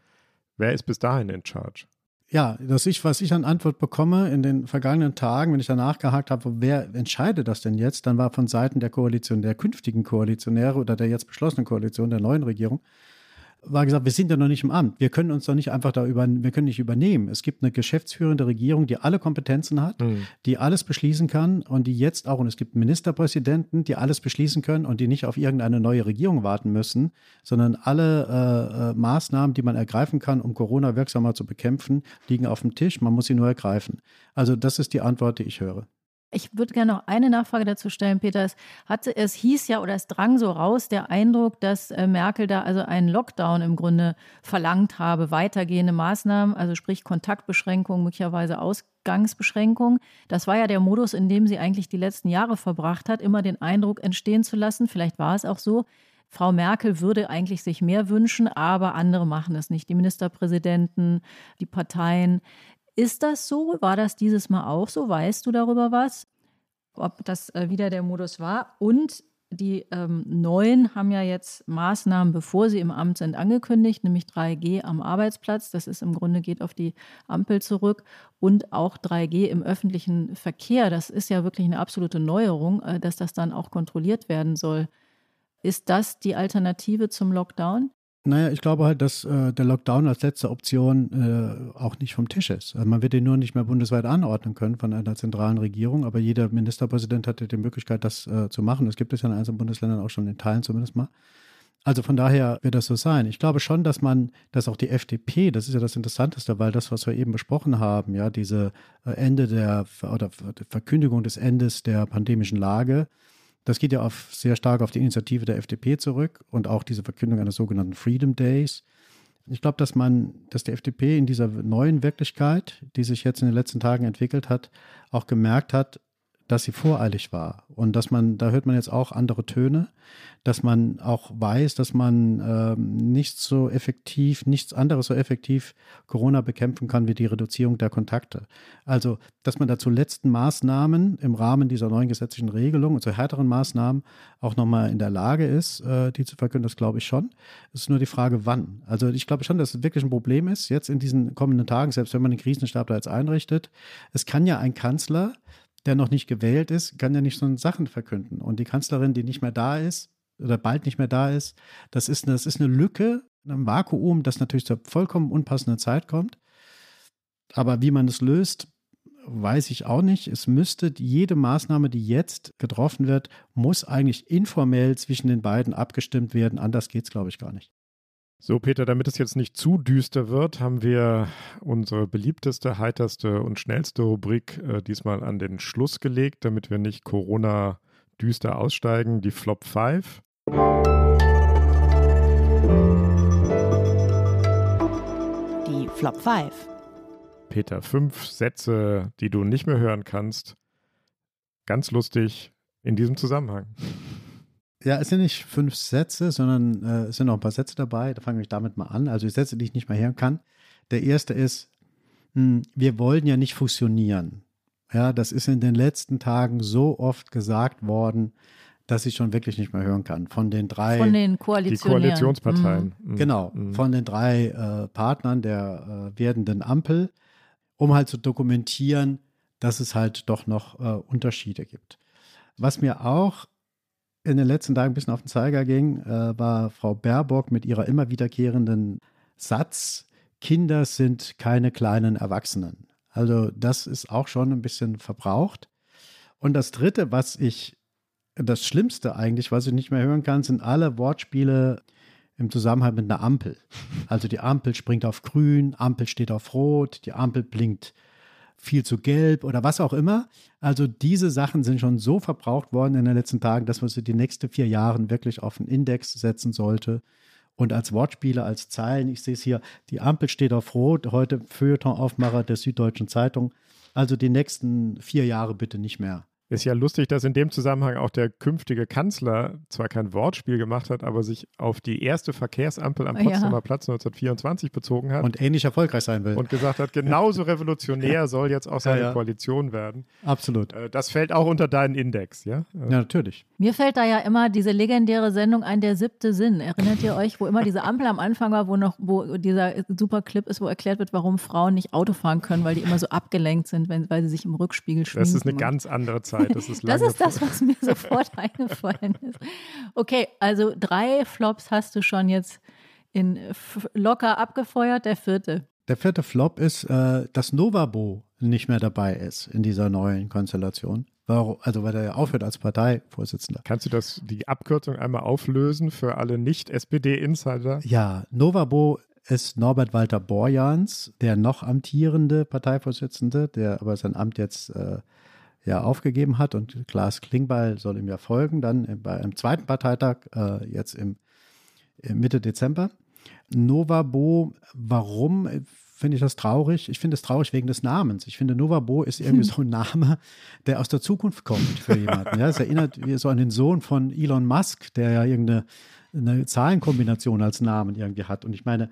Wer ist bis dahin in Charge? Ja, dass ich, was ich an Antwort bekomme in den vergangenen Tagen, wenn ich danach gehakt habe, wer entscheidet das denn jetzt, dann war von Seiten der Koalition, der künftigen Koalitionäre oder der jetzt beschlossenen Koalition der neuen Regierung, war gesagt, wir sind ja noch nicht im Amt. Wir können uns doch nicht einfach da über, wir können nicht übernehmen. Es gibt eine geschäftsführende Regierung, die alle Kompetenzen hat, mhm. die alles beschließen kann und die jetzt auch, und es gibt Ministerpräsidenten, die alles beschließen können und die nicht auf irgendeine neue Regierung warten müssen, sondern alle äh, äh, Maßnahmen, die man ergreifen kann, um Corona wirksamer zu bekämpfen, liegen auf dem Tisch. Man muss sie nur ergreifen. Also das ist die Antwort, die ich höre. Ich würde gerne noch eine Nachfrage dazu stellen, Peter. Es, hatte, es hieß ja oder es drang so raus der Eindruck, dass äh, Merkel da also einen Lockdown im Grunde verlangt habe, weitergehende Maßnahmen, also sprich Kontaktbeschränkungen, möglicherweise Ausgangsbeschränkungen. Das war ja der Modus, in dem sie eigentlich die letzten Jahre verbracht hat, immer den Eindruck entstehen zu lassen, vielleicht war es auch so, Frau Merkel würde eigentlich sich mehr wünschen, aber andere machen es nicht. Die Ministerpräsidenten, die Parteien. Ist das so? War das dieses Mal auch so? Weißt du darüber was? Ob das äh, wieder der Modus war? Und die ähm, Neuen haben ja jetzt Maßnahmen, bevor sie im Amt sind, angekündigt, nämlich 3G am Arbeitsplatz. Das ist im Grunde geht auf die Ampel zurück und auch 3G im öffentlichen Verkehr. Das ist ja wirklich eine absolute Neuerung, äh, dass das dann auch kontrolliert werden soll. Ist das die Alternative zum Lockdown? Naja, ich glaube halt, dass äh, der Lockdown als letzte Option äh, auch nicht vom Tisch ist. Also man wird den nur nicht mehr bundesweit anordnen können von einer zentralen Regierung, aber jeder Ministerpräsident hatte die Möglichkeit, das äh, zu machen. Das gibt es ja in einzelnen Bundesländern auch schon in Teilen zumindest mal. Also von daher wird das so sein. Ich glaube schon, dass man, dass auch die FDP, das ist ja das Interessanteste, weil das, was wir eben besprochen haben, ja, diese äh, Ende der oder Verkündigung des Endes der pandemischen Lage, das geht ja auf, sehr stark auf die Initiative der FDP zurück und auch diese Verkündung eines sogenannten Freedom Days. Ich glaube, dass man, dass die FDP in dieser neuen Wirklichkeit, die sich jetzt in den letzten Tagen entwickelt hat, auch gemerkt hat, dass sie voreilig war und dass man, da hört man jetzt auch andere Töne, dass man auch weiß, dass man ähm, nicht so effektiv, nichts anderes so effektiv Corona bekämpfen kann wie die Reduzierung der Kontakte. Also, dass man da zu letzten Maßnahmen im Rahmen dieser neuen gesetzlichen Regelung und zu härteren Maßnahmen auch nochmal in der Lage ist, äh, die zu verkünden, das glaube ich schon. Es ist nur die Frage, wann. Also ich glaube schon, dass es wirklich ein Problem ist, jetzt in diesen kommenden Tagen, selbst wenn man den Krisenstab da jetzt einrichtet. Es kann ja ein Kanzler der noch nicht gewählt ist, kann ja nicht so Sachen verkünden. Und die Kanzlerin, die nicht mehr da ist oder bald nicht mehr da ist, das ist eine, das ist eine Lücke, ein Vakuum, das natürlich zur vollkommen unpassenden Zeit kommt. Aber wie man es löst, weiß ich auch nicht. Es müsste jede Maßnahme, die jetzt getroffen wird, muss eigentlich informell zwischen den beiden abgestimmt werden. Anders geht es, glaube ich, gar nicht. So, Peter, damit es jetzt nicht zu düster wird, haben wir unsere beliebteste, heiterste und schnellste Rubrik äh, diesmal an den Schluss gelegt, damit wir nicht Corona düster aussteigen. Die Flop 5. Die Flop 5. Peter, fünf Sätze, die du nicht mehr hören kannst. Ganz lustig in diesem Zusammenhang. Ja, es sind nicht fünf Sätze, sondern äh, es sind noch ein paar Sätze dabei. Da fange ich damit mal an. Also die Sätze, die ich nicht mehr hören kann. Der erste ist, mh, hm, wir wollen ja nicht fusionieren. Ja, das ist in den letzten Tagen so oft gesagt worden, dass ich schon wirklich nicht mehr hören kann. Von den drei. Von den Koalitionsparteien. Mhm. Genau, mhm. von den drei äh, Partnern der äh, werdenden Ampel, um halt zu dokumentieren, dass es halt doch noch äh, Unterschiede gibt. Was mir auch in den letzten Tagen ein bisschen auf den Zeiger ging, äh, war Frau Baerbock mit ihrer immer wiederkehrenden Satz, Kinder sind keine kleinen Erwachsenen. Also das ist auch schon ein bisschen verbraucht. Und das Dritte, was ich, das Schlimmste eigentlich, was ich nicht mehr hören kann, sind alle Wortspiele im Zusammenhang mit einer Ampel. Also die Ampel springt auf grün, Ampel steht auf rot, die Ampel blinkt viel zu gelb oder was auch immer. Also diese Sachen sind schon so verbraucht worden in den letzten Tagen, dass man sie die nächsten vier Jahre wirklich auf einen Index setzen sollte. Und als Wortspiele, als Zeilen, ich sehe es hier, die Ampel steht auf Rot, heute Feuilleton-Aufmacher der Süddeutschen Zeitung. Also die nächsten vier Jahre bitte nicht mehr. Ist ja lustig, dass in dem Zusammenhang auch der künftige Kanzler zwar kein Wortspiel gemacht hat, aber sich auf die erste Verkehrsampel am Potsdamer ja. Platz 1924 bezogen hat. Und ähnlich erfolgreich sein will. Und gesagt hat, genauso revolutionär soll jetzt auch seine ja, ja. Koalition werden. Absolut. Äh, das fällt auch unter deinen Index, ja? Ja, natürlich. Mir fällt da ja immer diese legendäre Sendung ein, der siebte Sinn. Erinnert ihr euch, wo immer diese Ampel am Anfang war, wo noch, wo dieser super Clip ist, wo erklärt wird, warum Frauen nicht Auto fahren können, weil die immer so abgelenkt sind, wenn, weil sie sich im Rückspiegel schwingen. Das ist eine ganz andere Zeit. Das ist Das ist das, was mir sofort eingefallen ist. Okay, also drei Flops hast du schon jetzt in locker abgefeuert. Der vierte. Der vierte Flop ist, äh, dass Novabo nicht mehr dabei ist in dieser neuen Konstellation. Also weil er ja aufhört als Parteivorsitzender. Kannst du das, die Abkürzung einmal auflösen für alle Nicht-SPD-Insider? Ja, Novabo ist Norbert Walter Borjans, der noch amtierende Parteivorsitzende, der aber sein Amt jetzt äh, ja aufgegeben hat und Klaas Klingbeil soll ihm ja folgen, dann bei einem zweiten Parteitag, äh, jetzt im, im, Mitte Dezember. Novabo, warum finde ich das traurig? Ich finde es traurig wegen des Namens. Ich finde, Novabo ist irgendwie so ein Name, der aus der Zukunft kommt für jemanden. Ja, es erinnert so an den Sohn von Elon Musk, der ja irgendeine eine Zahlenkombination als Namen irgendwie hat. Und ich meine,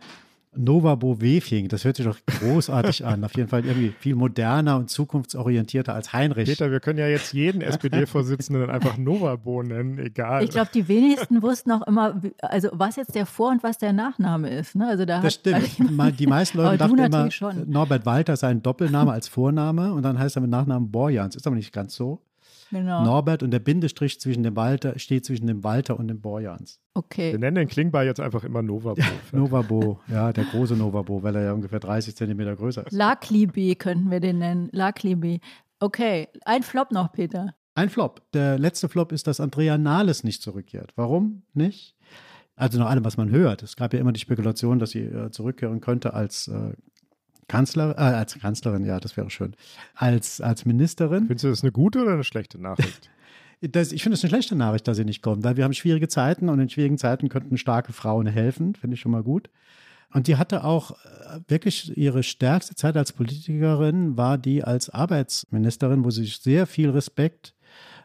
Nova Bovefing, das hört sich doch großartig an. Auf jeden Fall irgendwie viel moderner und zukunftsorientierter als Heinrich. Peter, wir können ja jetzt jeden SPD-Vorsitzenden einfach Novabo nennen, egal. Ich glaube, die wenigsten wussten auch immer, also was jetzt der Vor- und was der Nachname ist. Ne? Also da das hat, stimmt. Die meisten Leute dachten immer, schon. Norbert Walter sei ein Doppelname als Vorname und dann heißt er mit Nachnamen Borjans. Ist aber nicht ganz so. Genau. Norbert und der Bindestrich zwischen dem Walter steht zwischen dem Walter und dem Borjans. Okay. Wir nennen den Klingbar jetzt einfach immer Novabo. Novabo, ja, der große Novabo, weil er ja ungefähr 30 Zentimeter größer ist. Laklibi könnten wir den nennen. Laklibi. Okay, ein Flop noch, Peter. Ein Flop. Der letzte Flop ist, dass Andrea Nahles nicht zurückkehrt. Warum nicht? Also nach allem, was man hört. Es gab ja immer die Spekulation, dass sie äh, zurückkehren könnte als äh, Kanzler, äh, als Kanzlerin, ja, das wäre schön. Als, als Ministerin. Findest du das eine gute oder eine schlechte Nachricht? Das, ich finde es eine schlechte Nachricht, dass sie nicht kommt, weil wir haben schwierige Zeiten und in schwierigen Zeiten könnten starke Frauen helfen, finde ich schon mal gut. Und die hatte auch äh, wirklich ihre stärkste Zeit als Politikerin, war die als Arbeitsministerin, wo sie sich sehr viel Respekt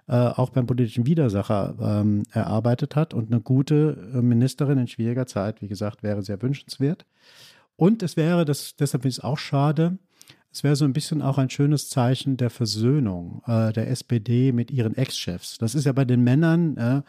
äh, auch beim politischen Widersacher ähm, erarbeitet hat. Und eine gute äh, Ministerin in schwieriger Zeit, wie gesagt, wäre sehr wünschenswert. Und es wäre, das, deshalb finde ich es auch schade, es wäre so ein bisschen auch ein schönes Zeichen der Versöhnung äh, der SPD mit ihren Ex-Chefs. Das ist ja bei den Männern, äh,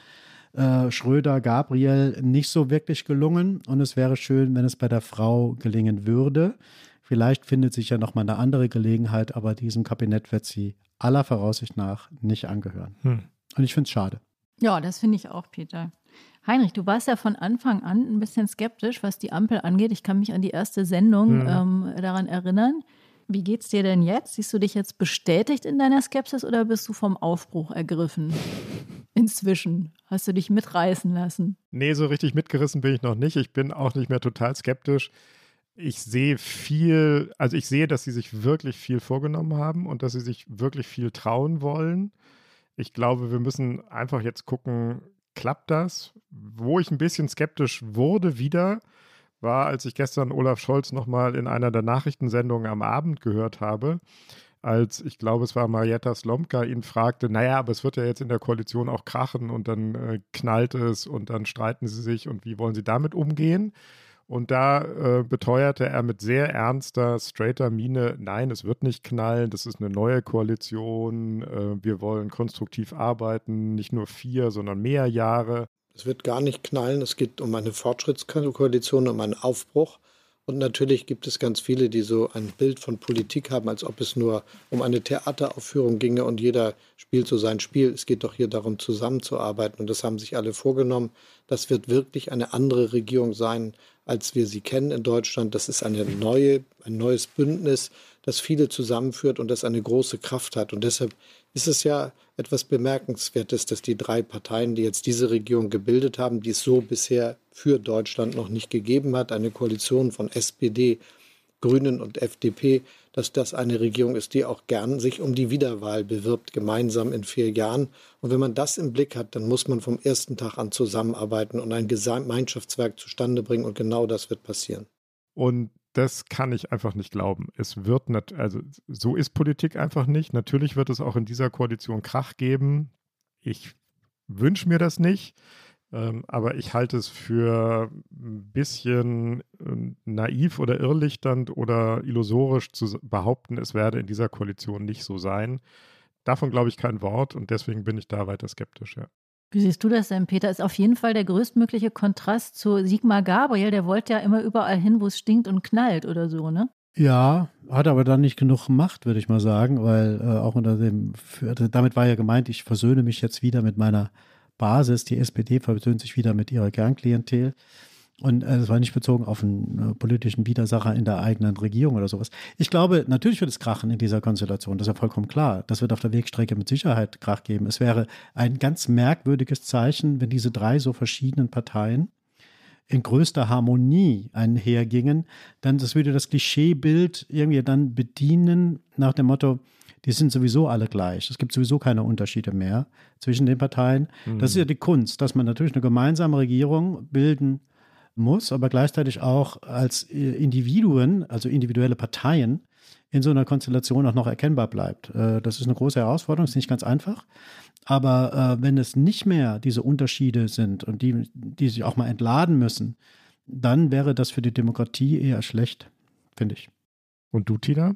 äh, Schröder, Gabriel, nicht so wirklich gelungen. Und es wäre schön, wenn es bei der Frau gelingen würde. Vielleicht findet sich ja noch mal eine andere Gelegenheit, aber diesem Kabinett wird sie aller Voraussicht nach nicht angehören. Hm. Und ich finde es schade. Ja, das finde ich auch, Peter. Heinrich, du warst ja von Anfang an ein bisschen skeptisch, was die Ampel angeht. Ich kann mich an die erste Sendung mhm. ähm, daran erinnern. Wie geht's dir denn jetzt? Siehst du dich jetzt bestätigt in deiner Skepsis oder bist du vom Aufbruch ergriffen? Inzwischen. Hast du dich mitreißen lassen? Nee, so richtig mitgerissen bin ich noch nicht. Ich bin auch nicht mehr total skeptisch. Ich sehe viel, also ich sehe, dass sie sich wirklich viel vorgenommen haben und dass sie sich wirklich viel trauen wollen. Ich glaube, wir müssen einfach jetzt gucken, klappt das? Wo ich ein bisschen skeptisch wurde wieder, war, als ich gestern Olaf Scholz nochmal in einer der Nachrichtensendungen am Abend gehört habe, als ich glaube, es war Marietta Slomka ihn fragte, naja, aber es wird ja jetzt in der Koalition auch krachen und dann äh, knallt es und dann streiten sie sich und wie wollen sie damit umgehen? Und da äh, beteuerte er mit sehr ernster, straighter Miene, nein, es wird nicht knallen, das ist eine neue Koalition, äh, wir wollen konstruktiv arbeiten, nicht nur vier, sondern mehr Jahre. Es wird gar nicht knallen, es geht um eine Fortschrittskoalition, um einen Aufbruch. Und natürlich gibt es ganz viele, die so ein Bild von Politik haben, als ob es nur um eine Theateraufführung ginge und jeder spielt so sein Spiel. Es geht doch hier darum, zusammenzuarbeiten. Und das haben sich alle vorgenommen. Das wird wirklich eine andere Regierung sein, als wir sie kennen in Deutschland. Das ist eine neue, ein neues Bündnis, das viele zusammenführt und das eine große Kraft hat. Und deshalb ist es ja etwas Bemerkenswertes, dass die drei Parteien, die jetzt diese Regierung gebildet haben, die es so bisher für Deutschland noch nicht gegeben hat, eine Koalition von SPD, Grünen und FDP, dass das eine Regierung ist, die auch gern sich um die Wiederwahl bewirbt, gemeinsam in vier Jahren. Und wenn man das im Blick hat, dann muss man vom ersten Tag an zusammenarbeiten und ein Gemeinschaftswerk zustande bringen. Und genau das wird passieren. Und das kann ich einfach nicht glauben. Es wird, nicht, also so ist Politik einfach nicht. Natürlich wird es auch in dieser Koalition Krach geben. Ich wünsche mir das nicht. Ähm, aber ich halte es für ein bisschen äh, naiv oder irrlichternd oder illusorisch zu behaupten, es werde in dieser Koalition nicht so sein. Davon glaube ich kein Wort und deswegen bin ich da weiter skeptisch, ja. Wie siehst du das denn, Peter? Ist auf jeden Fall der größtmögliche Kontrast zu Sigmar Gabriel. Der wollte ja immer überall hin, wo es stinkt und knallt oder so, ne? Ja, hat aber dann nicht genug Macht, würde ich mal sagen, weil äh, auch unter dem, damit war ja gemeint, ich versöhne mich jetzt wieder mit meiner Basis. Die SPD versöhnt sich wieder mit ihrer Kernklientel. Und äh, das war nicht bezogen auf einen äh, politischen Widersacher in der eigenen Regierung oder sowas. Ich glaube, natürlich wird es krachen in dieser Konstellation. Das ist ja vollkommen klar. Das wird auf der Wegstrecke mit Sicherheit Krach geben. Es wäre ein ganz merkwürdiges Zeichen, wenn diese drei so verschiedenen Parteien in größter Harmonie einhergingen, dann das würde das Klischeebild irgendwie dann bedienen nach dem Motto, die sind sowieso alle gleich. Es gibt sowieso keine Unterschiede mehr zwischen den Parteien. Mhm. Das ist ja die Kunst, dass man natürlich eine gemeinsame Regierung bilden muss, aber gleichzeitig auch als äh, Individuen, also individuelle Parteien, in so einer Konstellation auch noch erkennbar bleibt. Äh, das ist eine große Herausforderung, ist nicht ganz einfach. Aber äh, wenn es nicht mehr diese Unterschiede sind und die, die sich auch mal entladen müssen, dann wäre das für die Demokratie eher schlecht, finde ich. Und du, Tina?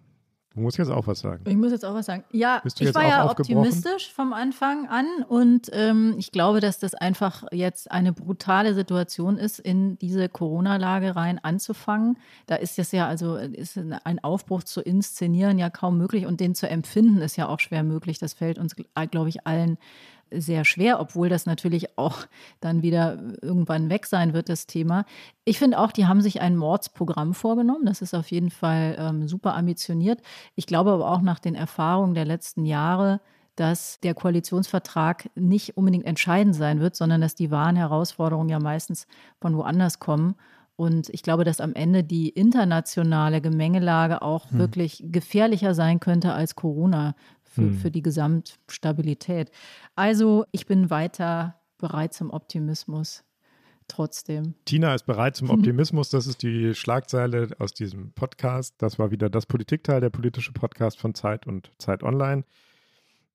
Du musst jetzt auch was sagen. Ich muss jetzt auch was sagen. Ja, ich war ja optimistisch vom Anfang an und ähm, ich glaube, dass das einfach jetzt eine brutale Situation ist, in diese Corona-Lage rein anzufangen. Da ist es ja also ist ein Aufbruch zu inszenieren ja kaum möglich und den zu empfinden ist ja auch schwer möglich. Das fällt uns, glaube ich, allen sehr schwer, obwohl das natürlich auch dann wieder irgendwann weg sein wird, das Thema. Ich finde auch, die haben sich ein Mordsprogramm vorgenommen. Das ist auf jeden Fall ähm, super ambitioniert. Ich glaube aber auch nach den Erfahrungen der letzten Jahre, dass der Koalitionsvertrag nicht unbedingt entscheidend sein wird, sondern dass die wahren Herausforderungen ja meistens von woanders kommen. Und ich glaube, dass am Ende die internationale Gemengelage auch hm. wirklich gefährlicher sein könnte als Corona für, hm. für die Gesamtstabilität. Also ich bin weiter bereit zum Optimismus trotzdem. Tina ist bereit zum Optimismus. Das ist die Schlagzeile aus diesem Podcast. Das war wieder das Politikteil, der politische Podcast von Zeit und Zeit Online.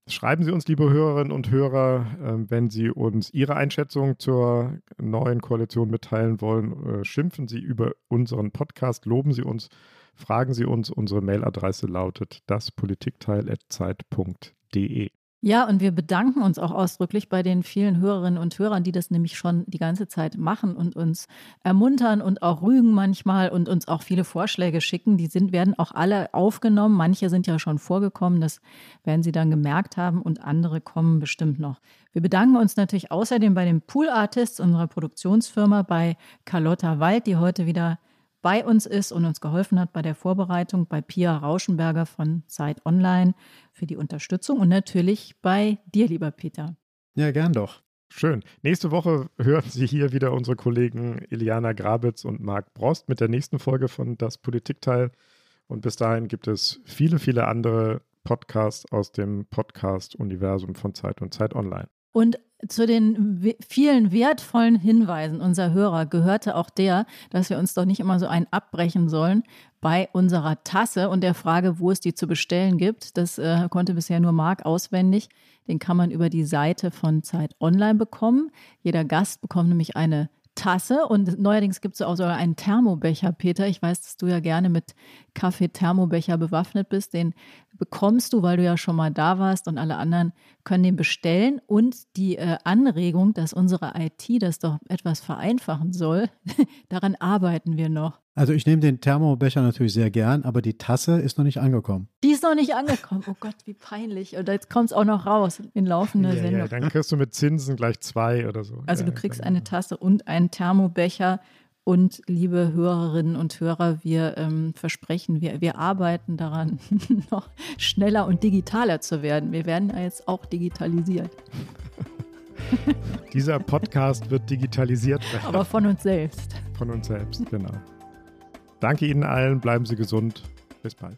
Schreiben Sie uns, liebe Hörerinnen und Hörer, ähm, wenn Sie uns Ihre Einschätzung zur neuen Koalition mitteilen wollen. Äh, schimpfen Sie über unseren Podcast, loben Sie uns fragen Sie uns. Unsere Mailadresse lautet daspolitikteil.zeit.de. Ja, und wir bedanken uns auch ausdrücklich bei den vielen Hörerinnen und Hörern, die das nämlich schon die ganze Zeit machen und uns ermuntern und auch rügen manchmal und uns auch viele Vorschläge schicken. Die sind, werden auch alle aufgenommen. Manche sind ja schon vorgekommen, das werden Sie dann gemerkt haben und andere kommen bestimmt noch. Wir bedanken uns natürlich außerdem bei den Pool Artists unserer Produktionsfirma, bei Carlotta Wald, die heute wieder bei uns ist und uns geholfen hat bei der Vorbereitung, bei Pia Rauschenberger von Zeit Online für die Unterstützung und natürlich bei dir, lieber Peter. Ja, gern doch. Schön. Nächste Woche hören Sie hier wieder unsere Kollegen Iliana Grabitz und Marc Brost mit der nächsten Folge von Das Politikteil. Und bis dahin gibt es viele, viele andere Podcasts aus dem Podcast-Universum von Zeit und Zeit Online. Und zu den vielen wertvollen Hinweisen unserer Hörer gehörte auch der, dass wir uns doch nicht immer so einen abbrechen sollen bei unserer Tasse und der Frage, wo es die zu bestellen gibt. Das äh, konnte bisher nur Marc auswendig. Den kann man über die Seite von Zeit Online bekommen. Jeder Gast bekommt nämlich eine Tasse und neuerdings gibt es auch sogar einen Thermobecher, Peter. Ich weiß, dass du ja gerne mit Kaffee-Thermobecher bewaffnet bist. Den bekommst du, weil du ja schon mal da warst und alle anderen können den bestellen. Und die äh, Anregung, dass unsere IT das doch etwas vereinfachen soll, daran arbeiten wir noch. Also ich nehme den Thermobecher natürlich sehr gern, aber die Tasse ist noch nicht angekommen. Die ist noch nicht angekommen. Oh Gott, wie peinlich. Und jetzt kommt es auch noch raus in laufender ja, Sendung. Ja, dann kriegst du mit Zinsen gleich zwei oder so. Also ja, du kriegst eine Tasse und einen Thermobecher. Und liebe Hörerinnen und Hörer, wir ähm, versprechen, wir, wir arbeiten daran, noch schneller und digitaler zu werden. Wir werden ja jetzt auch digitalisiert. Dieser Podcast wird digitalisiert werden. Aber von uns selbst. Von uns selbst, genau. Danke Ihnen allen, bleiben Sie gesund. Bis bald.